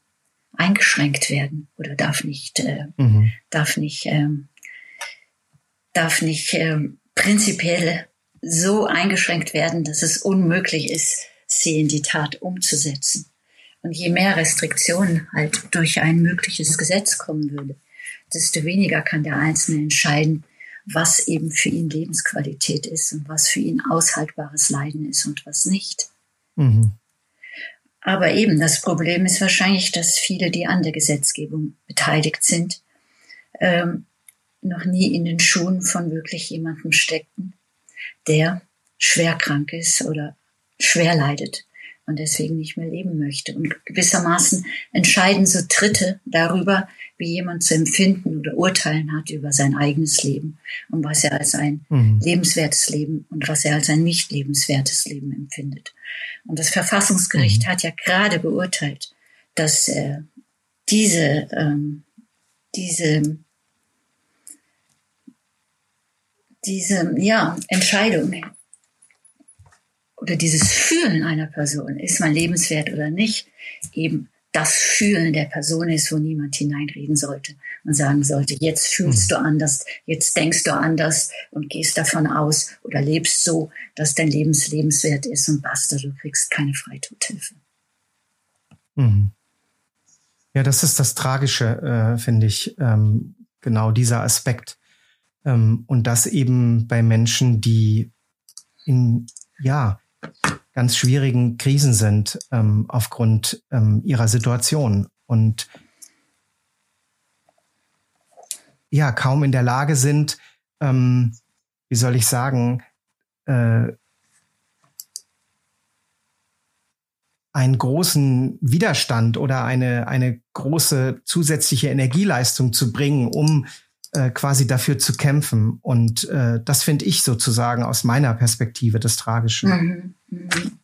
Speaker 1: eingeschränkt werden oder darf nicht, äh, mhm. darf nicht, ähm, darf nicht ähm, prinzipiell so eingeschränkt werden, dass es unmöglich ist, sie in die Tat umzusetzen. Und je mehr Restriktionen halt durch ein mögliches Gesetz kommen würde, desto weniger kann der Einzelne entscheiden, was eben für ihn Lebensqualität ist und was für ihn aushaltbares Leiden ist und was nicht. Mhm. Aber eben das Problem ist wahrscheinlich, dass viele, die an der Gesetzgebung beteiligt sind, ähm, noch nie in den Schuhen von wirklich jemandem steckten, der schwer krank ist oder schwer leidet und deswegen nicht mehr leben möchte. Und gewissermaßen entscheiden so Dritte darüber, wie jemand zu empfinden oder urteilen hat über sein eigenes Leben und was er als ein mhm. lebenswertes Leben und was er als ein nicht lebenswertes Leben empfindet. Und das Verfassungsgericht mhm. hat ja gerade beurteilt, dass äh, diese, ähm, diese, diese ja, Entscheidung oder dieses Fühlen einer Person, ist man lebenswert oder nicht, eben das Fühlen der Person ist, wo niemand hineinreden sollte und sagen sollte, jetzt fühlst du anders, jetzt denkst du anders und gehst davon aus oder lebst so, dass dein Leben lebenswert ist und basta, du kriegst keine Freitothilfe.
Speaker 3: Mhm. Ja, das ist das Tragische, äh, finde ich, ähm, genau dieser Aspekt. Ähm, und das eben bei Menschen, die in, ja, ganz schwierigen Krisen sind ähm, aufgrund ähm, ihrer Situation. Und ja kaum in der Lage sind, ähm, wie soll ich sagen, äh, einen großen Widerstand oder eine, eine große zusätzliche Energieleistung zu bringen, um äh, quasi dafür zu kämpfen. Und äh, das finde ich sozusagen aus meiner Perspektive das Tragische. Mhm. Mhm.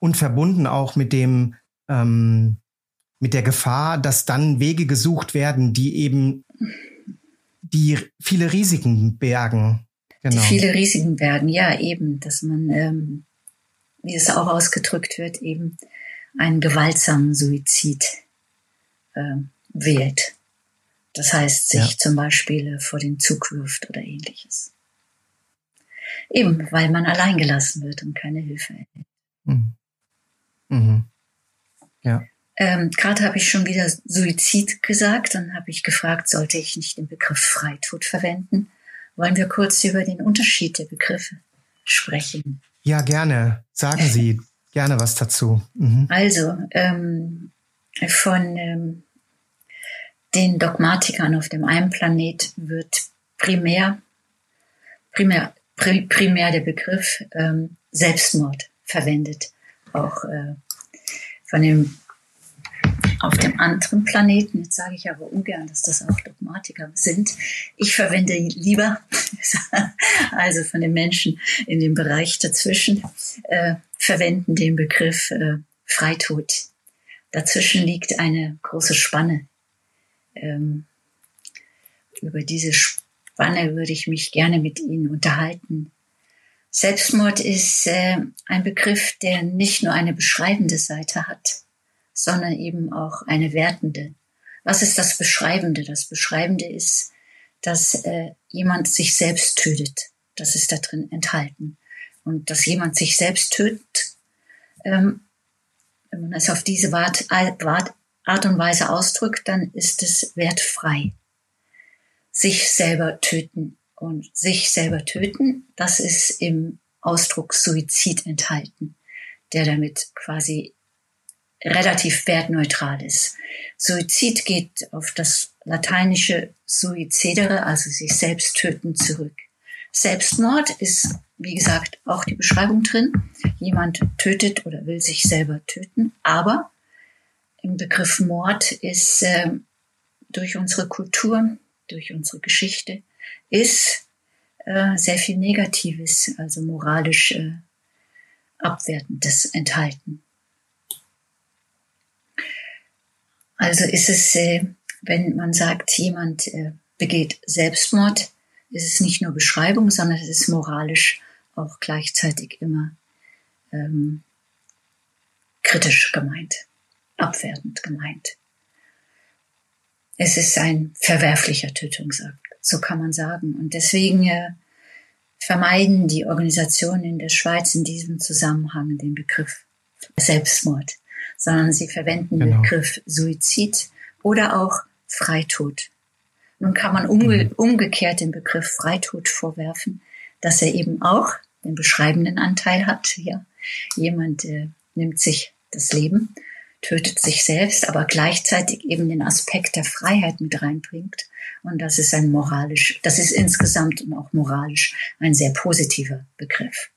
Speaker 3: Und verbunden auch mit dem, ähm, mit der Gefahr, dass dann Wege gesucht werden, die eben die viele Risiken bergen.
Speaker 1: Genau. Die viele Risiken bergen, ja, eben, dass man, ähm, wie es auch ausgedrückt wird, eben einen gewaltsamen Suizid äh, wählt. Das heißt, sich ja. zum Beispiel vor den Zug wirft oder ähnliches. Eben, weil man allein gelassen wird und keine Hilfe erhält. Mhm. Mhm. Ja. Ähm, Gerade habe ich schon wieder Suizid gesagt, dann habe ich gefragt, sollte ich nicht den Begriff Freitod verwenden? Wollen wir kurz über den Unterschied der Begriffe sprechen?
Speaker 3: Ja, gerne. Sagen Sie gerne was dazu.
Speaker 1: Mhm. Also, ähm, von ähm, den Dogmatikern auf dem einen Planet wird primär, primär, primär der Begriff ähm, Selbstmord verwendet. Auch äh, von dem auf dem anderen Planeten, jetzt sage ich aber ungern, dass das auch Dogmatiker sind, ich verwende lieber, also von den Menschen in dem Bereich dazwischen, äh, verwenden den Begriff äh, Freitod. Dazwischen liegt eine große Spanne ähm, über diese Spanne würde ich mich gerne mit Ihnen unterhalten. Selbstmord ist äh, ein Begriff, der nicht nur eine beschreibende Seite hat, sondern eben auch eine wertende. Was ist das Beschreibende? Das Beschreibende ist, dass äh, jemand sich selbst tötet. Das ist da drin enthalten. Und dass jemand sich selbst tötet, ähm, wenn man es auf diese Art, Art, Art und Weise ausdrückt, dann ist es wertfrei. Sich selber töten. Und sich selber töten, das ist im Ausdruck Suizid enthalten, der damit quasi relativ wertneutral ist. Suizid geht auf das lateinische suicedere, also sich selbst töten, zurück. Selbstmord ist, wie gesagt, auch die Beschreibung drin. Jemand tötet oder will sich selber töten, aber im Begriff Mord ist äh, durch unsere Kultur, durch unsere Geschichte, ist äh, sehr viel Negatives, also moralisch äh, Abwertendes enthalten. Also ist es, äh, wenn man sagt, jemand äh, begeht Selbstmord, ist es nicht nur Beschreibung, sondern es ist moralisch auch gleichzeitig immer ähm, kritisch gemeint abwertend gemeint. Es ist ein verwerflicher Tötungsakt, so kann man sagen. Und deswegen äh, vermeiden die Organisationen in der Schweiz in diesem Zusammenhang den Begriff Selbstmord, sondern sie verwenden genau. den Begriff Suizid oder auch Freitod. Nun kann man umge mhm. umgekehrt den Begriff Freitod vorwerfen, dass er eben auch den beschreibenden Anteil hat. Ja, jemand äh, nimmt sich das Leben tötet sich selbst, aber gleichzeitig eben den Aspekt der Freiheit mit reinbringt. Und das ist ein moralisch, das ist insgesamt und auch moralisch ein sehr positiver Begriff.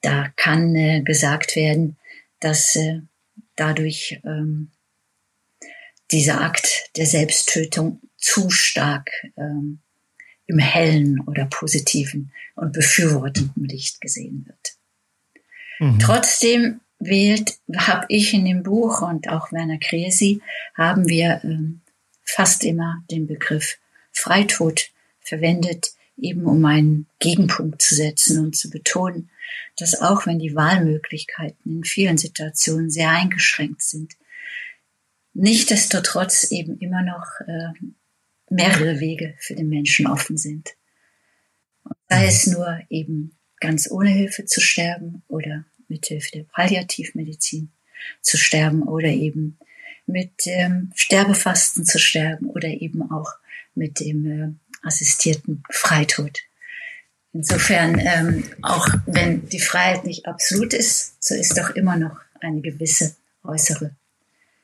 Speaker 1: Da kann äh, gesagt werden, dass äh, dadurch ähm, dieser Akt der Selbsttötung zu stark ähm, im hellen oder positiven und befürwortenden Licht gesehen wird. Mhm. Trotzdem wählt, habe ich in dem Buch und auch Werner Kresi, haben wir ähm, fast immer den Begriff Freitod verwendet, eben um einen Gegenpunkt zu setzen und zu betonen, dass auch wenn die Wahlmöglichkeiten in vielen Situationen sehr eingeschränkt sind, nichtdestotrotz eben immer noch äh, mehrere Wege für den Menschen offen sind. sei es nur eben ganz ohne Hilfe zu sterben oder mithilfe der Palliativmedizin zu sterben oder eben mit ähm, Sterbefasten zu sterben oder eben auch mit dem äh, assistierten Freitod. Insofern, ähm, auch wenn die Freiheit nicht absolut ist, so ist doch immer noch eine gewisse äußere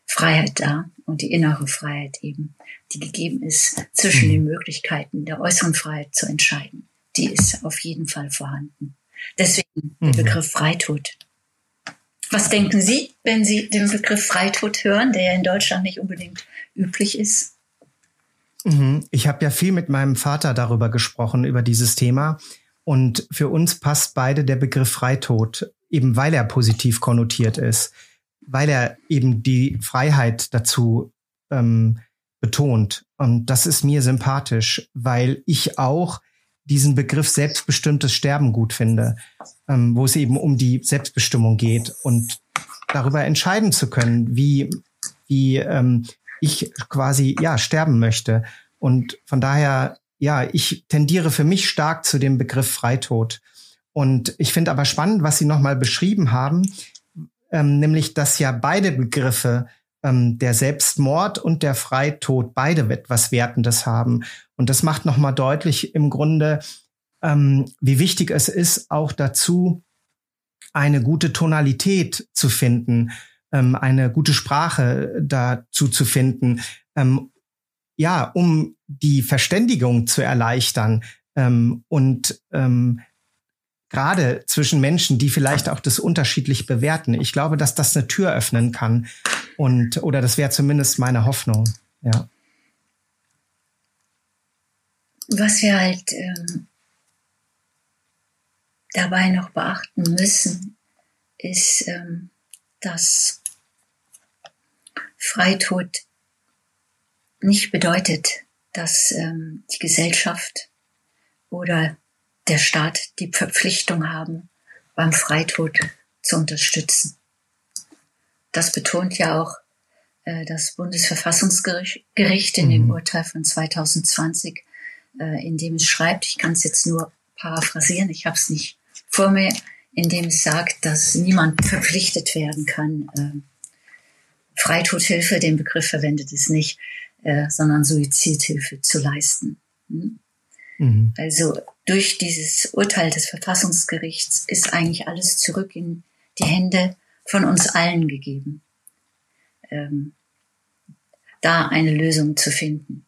Speaker 1: Freiheit da und die innere Freiheit eben, die gegeben ist, zwischen mhm. den Möglichkeiten der äußeren Freiheit zu entscheiden. Die ist auf jeden Fall vorhanden. Deswegen der mhm. Begriff Freitod. Was denken Sie, wenn Sie den Begriff Freitod hören, der ja in Deutschland nicht unbedingt üblich ist?
Speaker 3: Mhm. Ich habe ja viel mit meinem Vater darüber gesprochen, über dieses Thema. Und für uns passt beide der Begriff Freitod, eben weil er positiv konnotiert ist, weil er eben die Freiheit dazu ähm, betont. Und das ist mir sympathisch, weil ich auch diesen Begriff selbstbestimmtes Sterben gut finde, ähm, wo es eben um die Selbstbestimmung geht und darüber entscheiden zu können, wie, wie ähm, ich quasi ja sterben möchte. Und von daher, ja, ich tendiere für mich stark zu dem Begriff Freitod. Und ich finde aber spannend, was Sie nochmal beschrieben haben, ähm, nämlich, dass ja beide Begriffe ähm, der Selbstmord und der Freitod beide etwas Wertendes haben. Und das macht nochmal deutlich im Grunde, ähm, wie wichtig es ist, auch dazu eine gute Tonalität zu finden, ähm, eine gute Sprache dazu zu finden, ähm, ja, um die Verständigung zu erleichtern ähm, und ähm, gerade zwischen Menschen, die vielleicht auch das unterschiedlich bewerten. Ich glaube, dass das eine Tür öffnen kann und oder das wäre zumindest meine Hoffnung. Ja.
Speaker 1: Was wir halt ähm, dabei noch beachten müssen, ist, ähm, dass Freitod nicht bedeutet, dass ähm, die Gesellschaft oder der Staat die Verpflichtung haben, beim Freitod zu unterstützen. Das betont ja auch äh, das Bundesverfassungsgericht in mhm. dem Urteil von 2020, äh, in dem es schreibt, ich kann es jetzt nur paraphrasieren, ich habe es nicht vor mir, in dem es sagt, dass niemand verpflichtet werden kann. Äh, Freitodhilfe, den Begriff verwendet es nicht, äh, sondern Suizidhilfe zu leisten. Hm? Mhm. Also durch dieses Urteil des Verfassungsgerichts ist eigentlich alles zurück in die Hände von uns allen gegeben, ähm, da eine Lösung zu finden.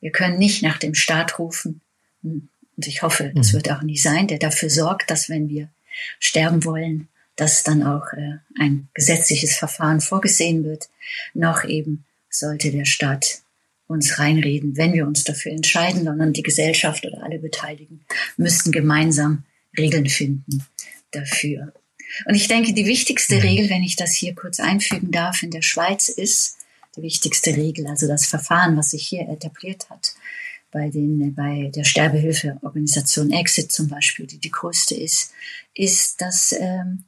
Speaker 1: Wir können nicht nach dem Staat rufen, hm, und ich hoffe, das mhm. wird auch nie sein, der dafür sorgt, dass wenn wir sterben wollen, dass dann auch äh, ein gesetzliches Verfahren vorgesehen wird, noch eben sollte der Staat uns reinreden, wenn wir uns dafür entscheiden, sondern die Gesellschaft oder alle Beteiligten müssten gemeinsam Regeln finden dafür. Und ich denke, die wichtigste mhm. Regel, wenn ich das hier kurz einfügen darf, in der Schweiz ist, die wichtigste Regel, also das Verfahren, was sich hier etabliert hat, bei, den, bei der Sterbehilfeorganisation Exit zum Beispiel, die die größte ist, ist, dass ähm,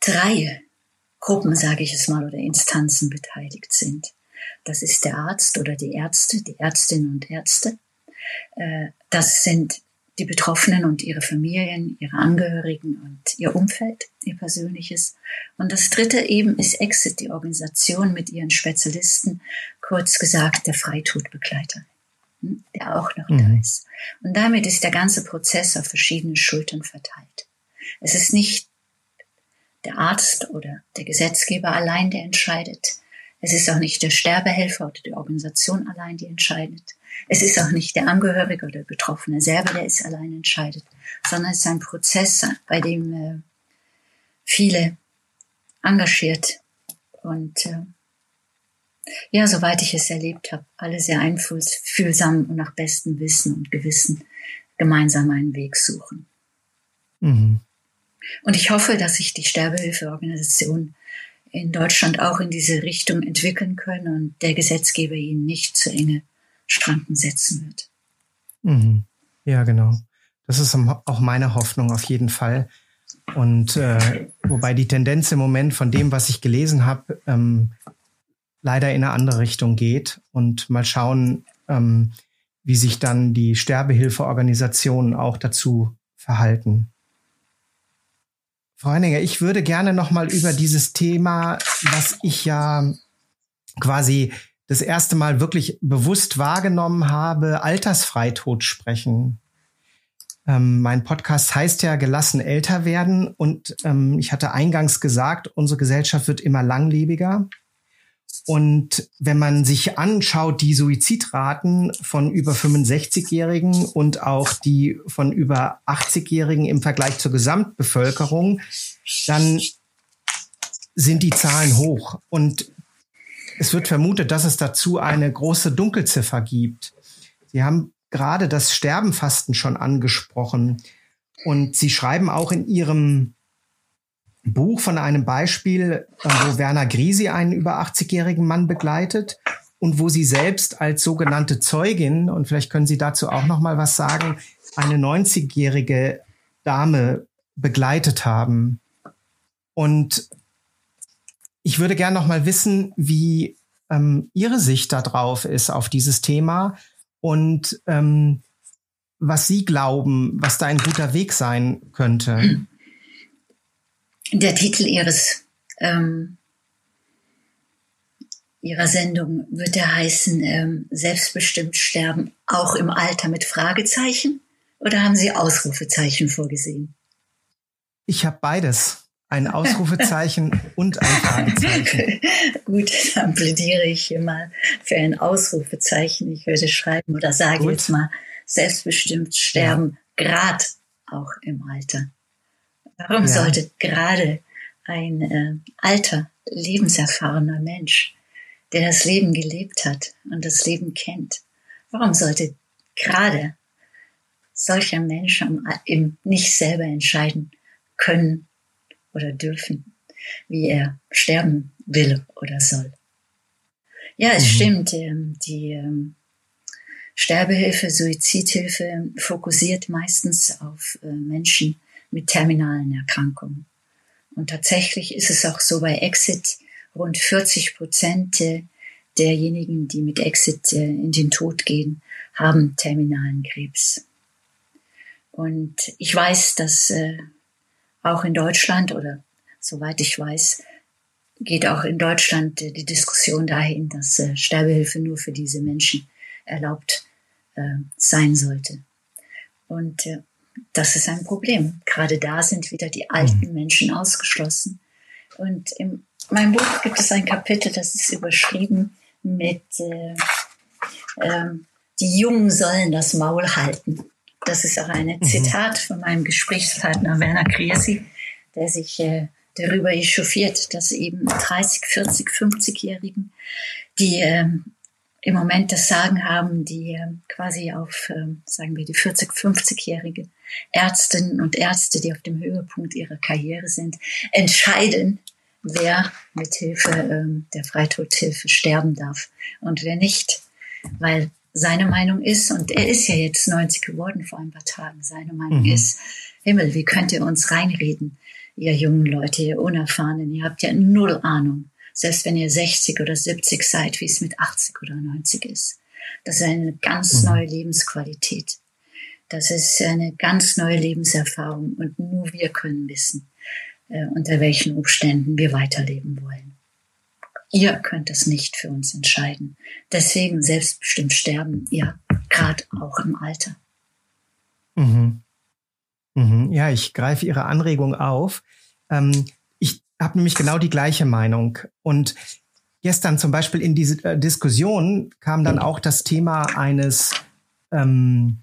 Speaker 1: drei Gruppen, sage ich es mal, oder Instanzen beteiligt sind. Das ist der Arzt oder die Ärzte, die Ärztinnen und Ärzte. Äh, das sind die Betroffenen und ihre Familien, ihre Angehörigen und ihr Umfeld, ihr persönliches. Und das dritte eben ist Exit, die Organisation mit ihren Spezialisten, kurz gesagt der Freitodbegleiter, hm, der auch noch mhm. da ist. Und damit ist der ganze Prozess auf verschiedene Schultern verteilt. Es ist nicht der Arzt oder der Gesetzgeber allein, der entscheidet. Es ist auch nicht der Sterbehelfer oder die Organisation allein, die entscheidet. Es ist auch nicht der Angehörige oder der Betroffene selber, der es allein entscheidet, sondern es ist ein Prozess, bei dem äh, viele engagiert und äh, ja, soweit ich es erlebt habe, alle sehr einfühlsam und nach bestem Wissen und Gewissen gemeinsam einen Weg suchen. Mhm. Und ich hoffe, dass sich die Sterbehilfeorganisation in Deutschland auch in diese Richtung entwickeln können und der Gesetzgeber ihnen nicht zu enge Schranken setzen wird.
Speaker 3: Mhm. Ja, genau. Das ist auch meine Hoffnung auf jeden Fall. Und äh, wobei die Tendenz im Moment von dem, was ich gelesen habe, ähm, leider in eine andere Richtung geht. Und mal schauen, ähm, wie sich dann die Sterbehilfeorganisationen auch dazu verhalten. Frau Heininger, ich würde gerne noch mal über dieses Thema, was ich ja quasi das erste Mal wirklich bewusst wahrgenommen habe, Altersfreitod sprechen. Ähm, mein Podcast heißt ja gelassen älter werden und ähm, ich hatte eingangs gesagt, unsere Gesellschaft wird immer langlebiger. Und wenn man sich anschaut, die Suizidraten von über 65-Jährigen und auch die von über 80-Jährigen im Vergleich zur Gesamtbevölkerung, dann sind die Zahlen hoch. Und es wird vermutet, dass es dazu eine große Dunkelziffer gibt. Sie haben gerade das Sterbenfasten schon angesprochen. Und Sie schreiben auch in Ihrem Buch von einem Beispiel, äh, wo Werner Grisi einen über 80-jährigen Mann begleitet und wo Sie selbst als sogenannte Zeugin, und vielleicht können Sie dazu auch noch mal was sagen, eine 90-jährige Dame begleitet haben. Und ich würde gerne noch mal wissen, wie ähm, Ihre Sicht darauf ist, auf dieses Thema und ähm, was Sie glauben, was da ein guter Weg sein könnte.
Speaker 1: Der Titel Ihres ähm, Ihrer Sendung wird er heißen ähm, Selbstbestimmt sterben, auch im Alter mit Fragezeichen? Oder haben Sie Ausrufezeichen vorgesehen?
Speaker 3: Ich habe beides ein Ausrufezeichen und ein Fragezeichen.
Speaker 1: Gut, dann plädiere ich hier mal für ein Ausrufezeichen. Ich würde schreiben oder sage Gut. jetzt mal, selbstbestimmt sterben, ja. gerade auch im Alter. Warum ja. sollte gerade ein äh, alter, lebenserfahrener Mensch, der das Leben gelebt hat und das Leben kennt, warum sollte gerade solcher Mensch im nicht selber entscheiden können, oder dürfen, wie er sterben will oder soll. Ja, es mhm. stimmt, ähm, die ähm, Sterbehilfe, Suizidhilfe fokussiert meistens auf äh, Menschen mit terminalen Erkrankungen. Und tatsächlich ist es auch so bei Exit, rund 40 Prozent derjenigen, die mit Exit äh, in den Tod gehen, haben terminalen Krebs. Und ich weiß, dass äh, auch in Deutschland oder soweit ich weiß, geht auch in Deutschland die Diskussion dahin, dass äh, Sterbehilfe nur für diese Menschen erlaubt äh, sein sollte. Und äh, das ist ein Problem. Gerade da sind wieder die alten mhm. Menschen ausgeschlossen. Und in meinem Buch gibt es ein Kapitel, das ist überschrieben mit äh, äh, Die Jungen sollen das Maul halten. Das ist auch ein mhm. Zitat von meinem Gesprächspartner Werner Kriesi, der sich äh, darüber echauffiert, dass eben 30, 40, 50-Jährigen, die äh, im Moment das Sagen haben, die äh, quasi auf, äh, sagen wir, die 40, 50-jährige Ärztinnen und Ärzte, die auf dem Höhepunkt ihrer Karriere sind, entscheiden, wer mit Hilfe äh, der Freitodhilfe sterben darf und wer nicht. Weil seine Meinung ist, und er ist ja jetzt 90 geworden vor ein paar Tagen, seine Meinung mhm. ist, Himmel, wie könnt ihr uns reinreden, ihr jungen Leute, ihr Unerfahrenen, ihr habt ja null Ahnung, selbst wenn ihr 60 oder 70 seid, wie es mit 80 oder 90 ist. Das ist eine ganz mhm. neue Lebensqualität. Das ist eine ganz neue Lebenserfahrung und nur wir können wissen, äh, unter welchen Umständen wir weiterleben wollen. Ihr könnt es nicht für uns entscheiden. Deswegen selbstbestimmt sterben, ja, gerade auch im Alter.
Speaker 3: Mhm. Mhm. Ja, ich greife Ihre Anregung auf. Ähm, ich habe nämlich genau die gleiche Meinung. Und gestern zum Beispiel in diese äh, Diskussion kam dann auch das Thema eines ähm,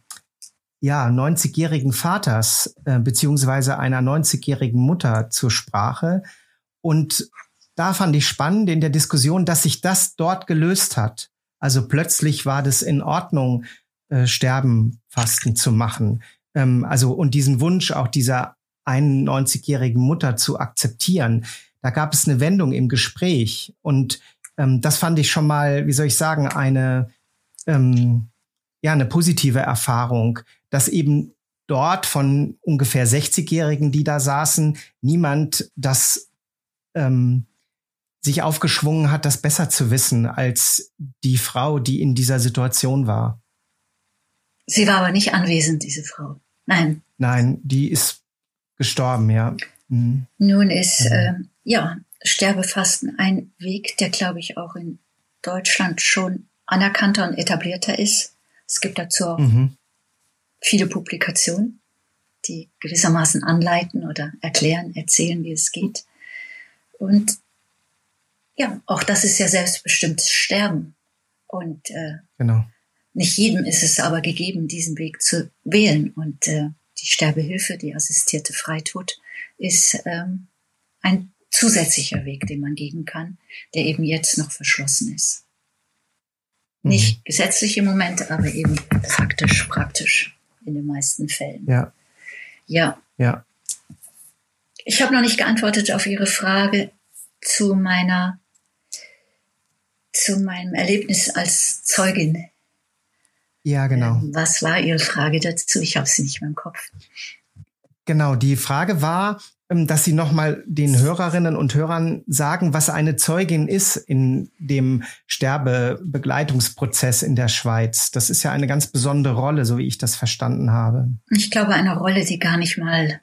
Speaker 3: ja, 90-jährigen Vaters äh, beziehungsweise einer 90-jährigen Mutter zur Sprache. Und da fand ich spannend in der Diskussion, dass sich das dort gelöst hat. Also plötzlich war das in Ordnung, äh, Sterben, Fasten zu machen. Ähm, also und diesen Wunsch auch dieser 91-jährigen Mutter zu akzeptieren. Da gab es eine Wendung im Gespräch und ähm, das fand ich schon mal, wie soll ich sagen, eine ähm, ja eine positive Erfahrung, dass eben dort von ungefähr 60-Jährigen, die da saßen, niemand das ähm, sich aufgeschwungen hat, das besser zu wissen als die Frau, die in dieser Situation war.
Speaker 1: Sie war aber nicht anwesend, diese Frau. Nein.
Speaker 3: Nein, die ist gestorben, ja.
Speaker 1: Mhm. Nun ist, mhm. äh, ja, Sterbefasten ein Weg, der, glaube ich, auch in Deutschland schon anerkannter und etablierter ist. Es gibt dazu auch mhm. Viele Publikationen, die gewissermaßen anleiten oder erklären, erzählen, wie es geht. Und ja, auch das ist ja selbstbestimmtes Sterben. Und äh,
Speaker 3: genau.
Speaker 1: nicht jedem ist es aber gegeben, diesen Weg zu wählen. Und äh, die Sterbehilfe, die assistierte Freitod, ist ähm, ein zusätzlicher Weg, den man gehen kann, der eben jetzt noch verschlossen ist. Mhm. Nicht gesetzlich im Moment, aber eben faktisch, praktisch in den meisten Fällen.
Speaker 3: Ja.
Speaker 1: Ja.
Speaker 3: Ja.
Speaker 1: Ich habe noch nicht geantwortet auf Ihre Frage zu meiner, zu meinem Erlebnis als Zeugin.
Speaker 3: Ja, genau.
Speaker 1: Ähm, was war Ihre Frage dazu? Ich habe sie nicht mehr im Kopf.
Speaker 3: Genau, die Frage war, dass Sie nochmal den Hörerinnen und Hörern sagen, was eine Zeugin ist in dem Sterbebegleitungsprozess in der Schweiz. Das ist ja eine ganz besondere Rolle, so wie ich das verstanden habe.
Speaker 1: Ich glaube, eine Rolle, die gar nicht mal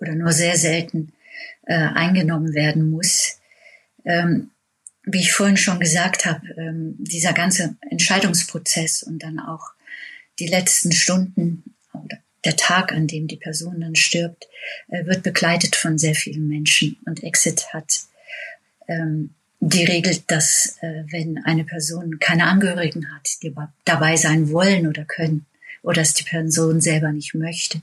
Speaker 1: oder nur sehr selten äh, eingenommen werden muss. Ähm, wie ich vorhin schon gesagt habe, ähm, dieser ganze Entscheidungsprozess und dann auch die letzten Stunden oder der Tag, an dem die Person dann stirbt, äh, wird begleitet von sehr vielen Menschen. Und Exit hat ähm, die Regel, dass äh, wenn eine Person keine Angehörigen hat, die dabei sein wollen oder können, oder es die Person selber nicht möchte,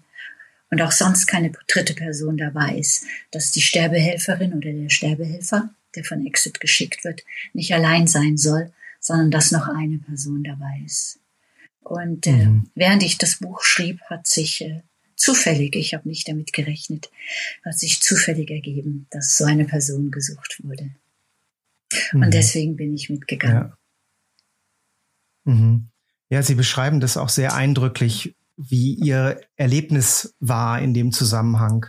Speaker 1: und auch sonst keine dritte Person dabei ist, dass die Sterbehelferin oder der Sterbehelfer, der von Exit geschickt wird, nicht allein sein soll, sondern dass noch eine Person dabei ist. Und äh, mhm. während ich das Buch schrieb, hat sich äh, zufällig, ich habe nicht damit gerechnet, hat sich zufällig ergeben, dass so eine Person gesucht wurde. Mhm. Und deswegen bin ich mitgegangen.
Speaker 3: Ja. Mhm. ja, Sie beschreiben das auch sehr eindrücklich, wie Ihr Erlebnis war in dem Zusammenhang.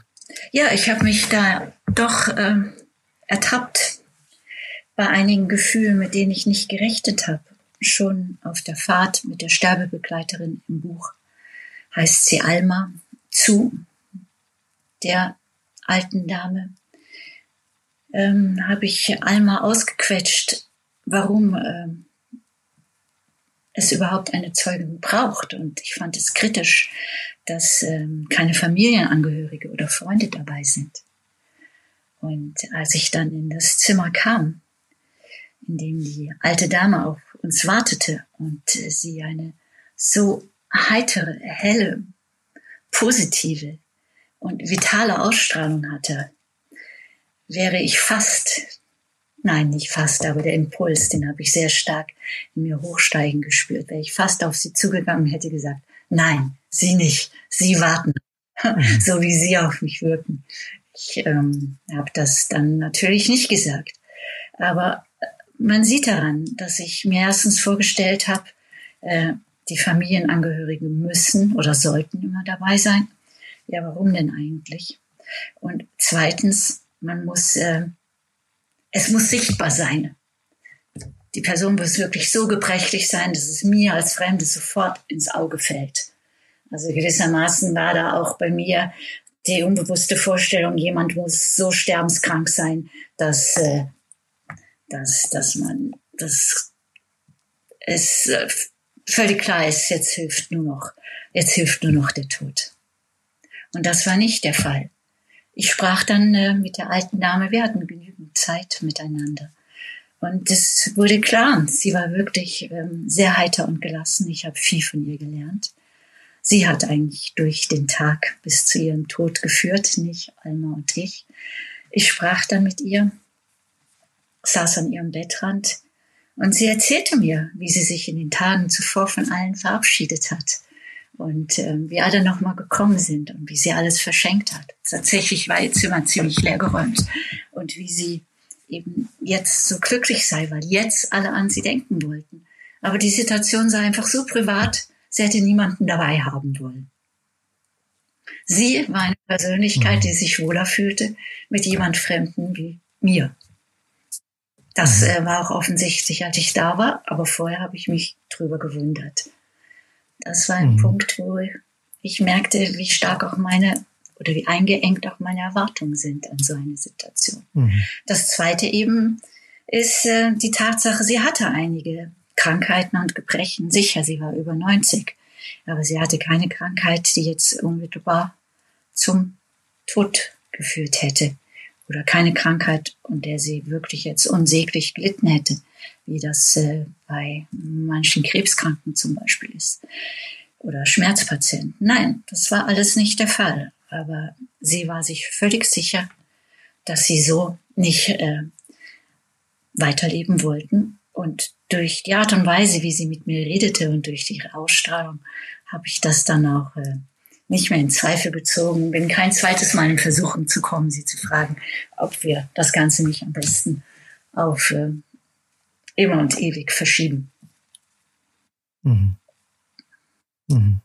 Speaker 1: Ja, ich habe mich da doch äh, ertappt bei einigen Gefühlen, mit denen ich nicht gerechnet habe schon auf der Fahrt mit der Sterbebegleiterin im Buch, heißt sie Alma, zu der alten Dame, ähm, habe ich Alma ausgequetscht, warum ähm, es überhaupt eine Zeugin braucht. Und ich fand es kritisch, dass ähm, keine Familienangehörige oder Freunde dabei sind. Und als ich dann in das Zimmer kam, in dem die alte Dame auf uns wartete und sie eine so heitere, helle, positive und vitale Ausstrahlung hatte, wäre ich fast, nein, nicht fast, aber der Impuls, den habe ich sehr stark in mir hochsteigen gespürt, wäre ich fast auf sie zugegangen und hätte gesagt, nein, sie nicht, sie warten, mhm. so wie sie auf mich wirken. Ich ähm, habe das dann natürlich nicht gesagt, aber man sieht daran, dass ich mir erstens vorgestellt habe, äh, die Familienangehörigen müssen oder sollten immer dabei sein. Ja, warum denn eigentlich? Und zweitens, man muss, äh, es muss sichtbar sein. Die Person muss wirklich so gebrechlich sein, dass es mir als Fremde sofort ins Auge fällt. Also gewissermaßen war da auch bei mir die unbewusste Vorstellung, jemand muss so sterbenskrank sein, dass äh, dass, dass man, dass es äh, völlig klar ist, jetzt hilft nur noch, jetzt hilft nur noch der Tod. Und das war nicht der Fall. Ich sprach dann äh, mit der alten Dame, wir hatten genügend Zeit miteinander. Und es wurde klar, sie war wirklich ähm, sehr heiter und gelassen. Ich habe viel von ihr gelernt. Sie hat eigentlich durch den Tag bis zu ihrem Tod geführt, nicht Alma und ich. Ich sprach dann mit ihr saß an ihrem Bettrand und sie erzählte mir, wie sie sich in den Tagen zuvor von allen verabschiedet hat und äh, wie alle nochmal gekommen sind und wie sie alles verschenkt hat. Tatsächlich war ihr Zimmer ziemlich leergeräumt und wie sie eben jetzt so glücklich sei, weil jetzt alle an sie denken wollten. Aber die Situation sei einfach so privat, sie hätte niemanden dabei haben wollen. Sie war eine Persönlichkeit, die sich wohler fühlte mit jemand Fremden wie mir. Das mhm. äh, war auch offensichtlich, als ich da war, aber vorher habe ich mich drüber gewundert. Das war ein mhm. Punkt, wo ich merkte, wie stark auch meine oder wie eingeengt auch meine Erwartungen sind an so eine Situation. Mhm. Das zweite eben ist äh, die Tatsache, sie hatte einige Krankheiten und Gebrechen. Sicher, sie war über 90, aber sie hatte keine Krankheit, die jetzt unmittelbar zum Tod geführt hätte oder keine Krankheit, und der sie wirklich jetzt unsäglich gelitten hätte, wie das äh, bei manchen Krebskranken zum Beispiel ist oder Schmerzpatienten. Nein, das war alles nicht der Fall. Aber sie war sich völlig sicher, dass sie so nicht äh, weiterleben wollten. Und durch die Art und Weise, wie sie mit mir redete und durch ihre Ausstrahlung, habe ich das dann auch äh, nicht mehr in Zweifel gezogen. Bin kein zweites Mal in Versuchung zu kommen, sie zu fragen, ob wir das Ganze nicht am besten auf äh, immer und ewig verschieben.
Speaker 3: Mhm. Mhm.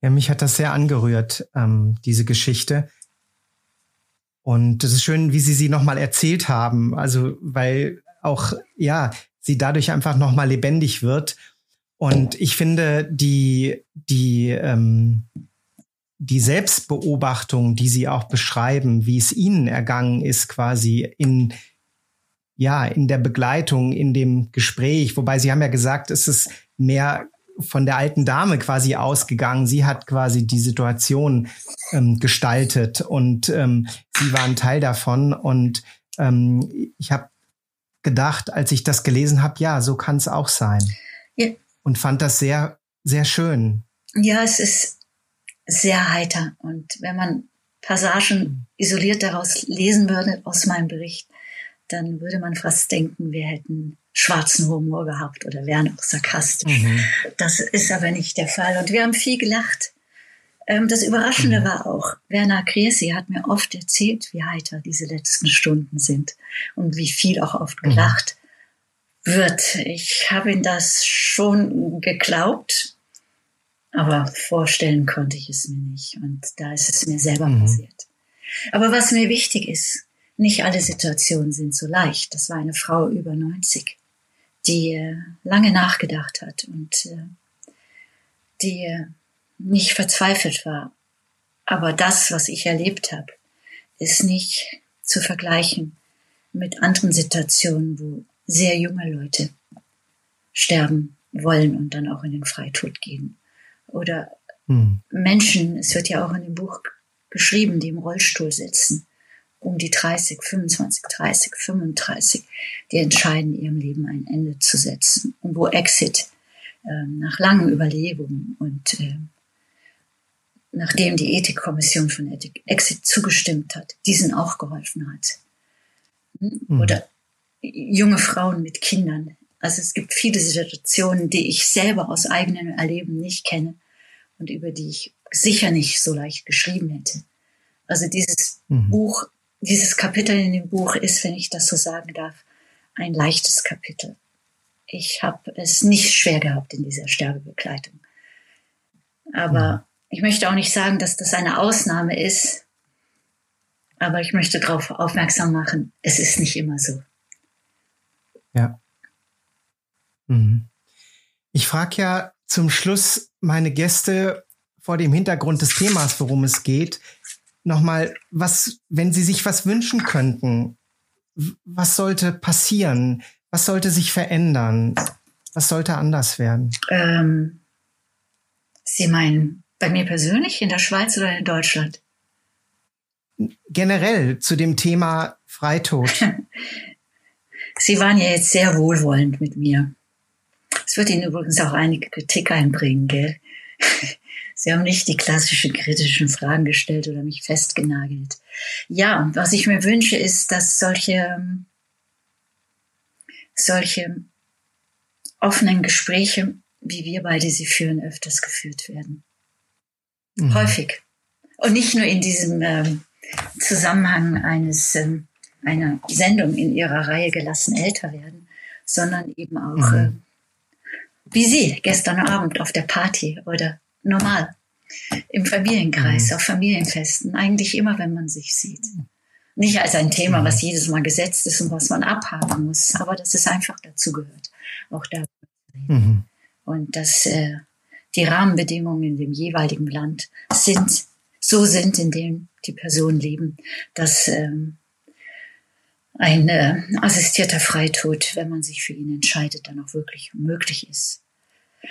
Speaker 3: Ja, mich hat das sehr angerührt, ähm, diese Geschichte. Und es ist schön, wie Sie sie nochmal erzählt haben. Also, weil auch, ja, sie dadurch einfach nochmal lebendig wird. Und ich finde, die, die, ähm, die Selbstbeobachtung, die Sie auch beschreiben, wie es Ihnen ergangen ist, quasi in, ja, in der Begleitung, in dem Gespräch. Wobei Sie haben ja gesagt, es ist mehr von der alten Dame quasi ausgegangen. Sie hat quasi die Situation ähm, gestaltet und ähm, sie war ein Teil davon. Und ähm, ich habe gedacht, als ich das gelesen habe, ja, so kann es auch sein. Ja. Und fand das sehr, sehr schön.
Speaker 1: Ja, es ist sehr heiter. Und wenn man Passagen isoliert daraus lesen würde aus meinem Bericht, dann würde man fast denken, wir hätten schwarzen Humor gehabt oder wären auch sarkastisch. Mhm. Das ist aber nicht der Fall. Und wir haben viel gelacht. Ähm, das Überraschende mhm. war auch, Werner Kriesi hat mir oft erzählt, wie heiter diese letzten Stunden sind und wie viel auch oft mhm. gelacht mhm. wird. Ich habe ihn das schon geglaubt, aber vorstellen konnte ich es mir nicht. Und da ist es mir selber mhm. passiert. Aber was mir wichtig ist, nicht alle Situationen sind so leicht. Das war eine Frau über 90 die äh, lange nachgedacht hat und äh, die äh, nicht verzweifelt war. Aber das, was ich erlebt habe, ist nicht zu vergleichen mit anderen Situationen, wo sehr junge Leute sterben wollen und dann auch in den Freitod gehen. Oder hm. Menschen, es wird ja auch in dem Buch geschrieben, die im Rollstuhl sitzen um die 30, 25, 30, 35, die entscheiden, ihrem Leben ein Ende zu setzen. Und wo Exit äh, nach langen Überlegungen und äh, nachdem die Ethikkommission von Exit zugestimmt hat, diesen auch geholfen hat. Mhm. Oder junge Frauen mit Kindern. Also es gibt viele Situationen, die ich selber aus eigenem Erleben nicht kenne und über die ich sicher nicht so leicht geschrieben hätte. Also dieses mhm. Buch dieses Kapitel in dem Buch ist, wenn ich das so sagen darf, ein leichtes Kapitel. Ich habe es nicht schwer gehabt in dieser Sterbebegleitung. Aber mhm. ich möchte auch nicht sagen, dass das eine Ausnahme ist. Aber ich möchte darauf aufmerksam machen, es ist nicht immer so.
Speaker 3: Ja. Mhm. Ich frage ja zum Schluss meine Gäste vor dem Hintergrund des Themas, worum es geht, nochmal, was, wenn Sie sich was wünschen könnten, was sollte passieren? Was sollte sich verändern? Was sollte anders werden?
Speaker 1: Ähm, Sie meinen bei mir persönlich in der Schweiz oder in Deutschland?
Speaker 3: Generell zu dem Thema Freitod.
Speaker 1: Sie waren ja jetzt sehr wohlwollend mit mir. Es wird Ihnen übrigens auch einige Kritik einbringen, gell? Sie haben nicht die klassischen kritischen Fragen gestellt oder mich festgenagelt. Ja, was ich mir wünsche, ist, dass solche, solche offenen Gespräche, wie wir beide sie führen, öfters geführt werden. Mhm. Häufig. Und nicht nur in diesem ähm, Zusammenhang eines, ähm, einer Sendung in ihrer Reihe gelassen älter werden, sondern eben auch, mhm. Wie Sie gestern Abend auf der Party oder normal. Im Familienkreis, mhm. auf Familienfesten, eigentlich immer, wenn man sich sieht. Nicht als ein Thema, was mhm. jedes Mal gesetzt ist und was man abhaben muss, aber dass es einfach dazu gehört, auch da. Mhm. Und dass äh, die Rahmenbedingungen in dem jeweiligen Land sind, so sind, in dem die Personen leben, dass ähm, ein äh, assistierter Freitod, wenn man sich für ihn entscheidet, dann auch wirklich möglich ist.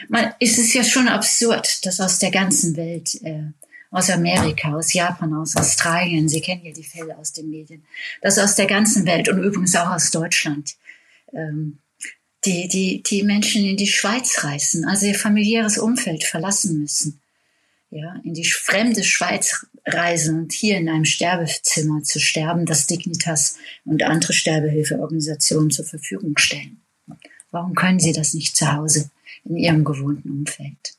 Speaker 1: Man, es ist ja schon absurd, dass aus der ganzen Welt äh, aus Amerika, aus Japan, aus Australien, Sie kennen ja die Fälle aus den Medien, dass aus der ganzen Welt und übrigens auch aus Deutschland ähm, die, die, die Menschen in die Schweiz reisen, also ihr familiäres Umfeld verlassen müssen, ja, in die fremde Schweiz reisen und hier in einem Sterbezimmer zu sterben, das Dignitas und andere Sterbehilfeorganisationen zur Verfügung stellen. Warum können sie das nicht zu Hause in ihrem gewohnten Umfeld?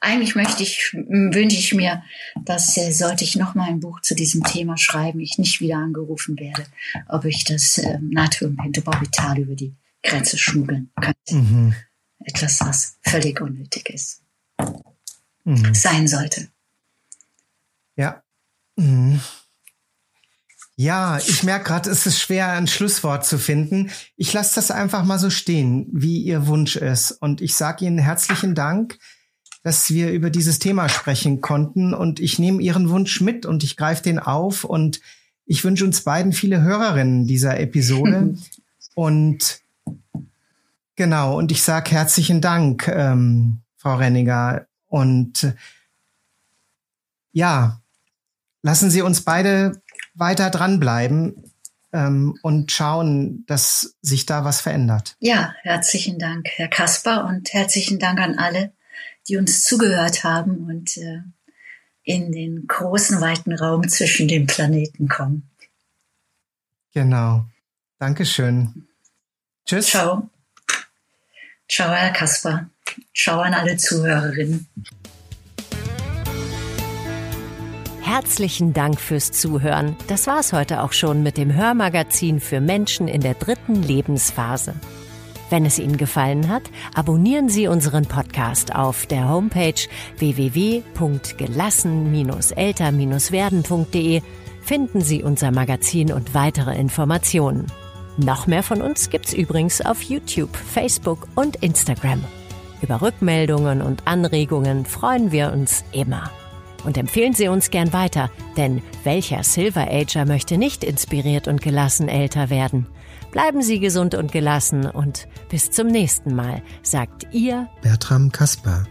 Speaker 1: Eigentlich möchte ich, wünsche ich mir, dass äh, sollte ich noch mal ein Buch zu diesem Thema schreiben, ich nicht wieder angerufen werde, ob ich das äh, Natriumpentobarbital über die Grenze schmuggeln könnte. Mhm. Etwas, was völlig unnötig ist. Mhm. Sein sollte.
Speaker 3: Ja. Mhm. Ja, ich merke gerade, es ist schwer, ein Schlusswort zu finden. Ich lasse das einfach mal so stehen, wie Ihr Wunsch ist. Und ich sage Ihnen herzlichen Dank, dass wir über dieses Thema sprechen konnten. Und ich nehme Ihren Wunsch mit und ich greife den auf. Und ich wünsche uns beiden viele Hörerinnen dieser Episode. und genau, und ich sage herzlichen Dank, ähm, Frau Renniger. Und ja, lassen Sie uns beide weiter dranbleiben ähm, und schauen, dass sich da was verändert.
Speaker 1: Ja, herzlichen Dank, Herr Kasper, und herzlichen Dank an alle, die uns zugehört haben und äh, in den großen, weiten Raum zwischen den Planeten kommen.
Speaker 3: Genau. Dankeschön. Tschüss.
Speaker 1: Ciao. Ciao, Herr Kasper. Ciao an alle Zuhörerinnen.
Speaker 2: Herzlichen Dank fürs Zuhören. Das war's heute auch schon mit dem Hörmagazin für Menschen in der dritten Lebensphase. Wenn es Ihnen gefallen hat, abonnieren Sie unseren Podcast auf der Homepage www.gelassen-älter-werden.de finden Sie unser Magazin und weitere Informationen. Noch mehr von uns gibt's übrigens auf YouTube, Facebook und Instagram. Über Rückmeldungen und Anregungen freuen wir uns immer. Und empfehlen Sie uns gern weiter, denn welcher Silver Ager möchte nicht inspiriert und gelassen älter werden? Bleiben Sie gesund und gelassen und bis zum nächsten Mal, sagt Ihr
Speaker 3: Bertram Kasper.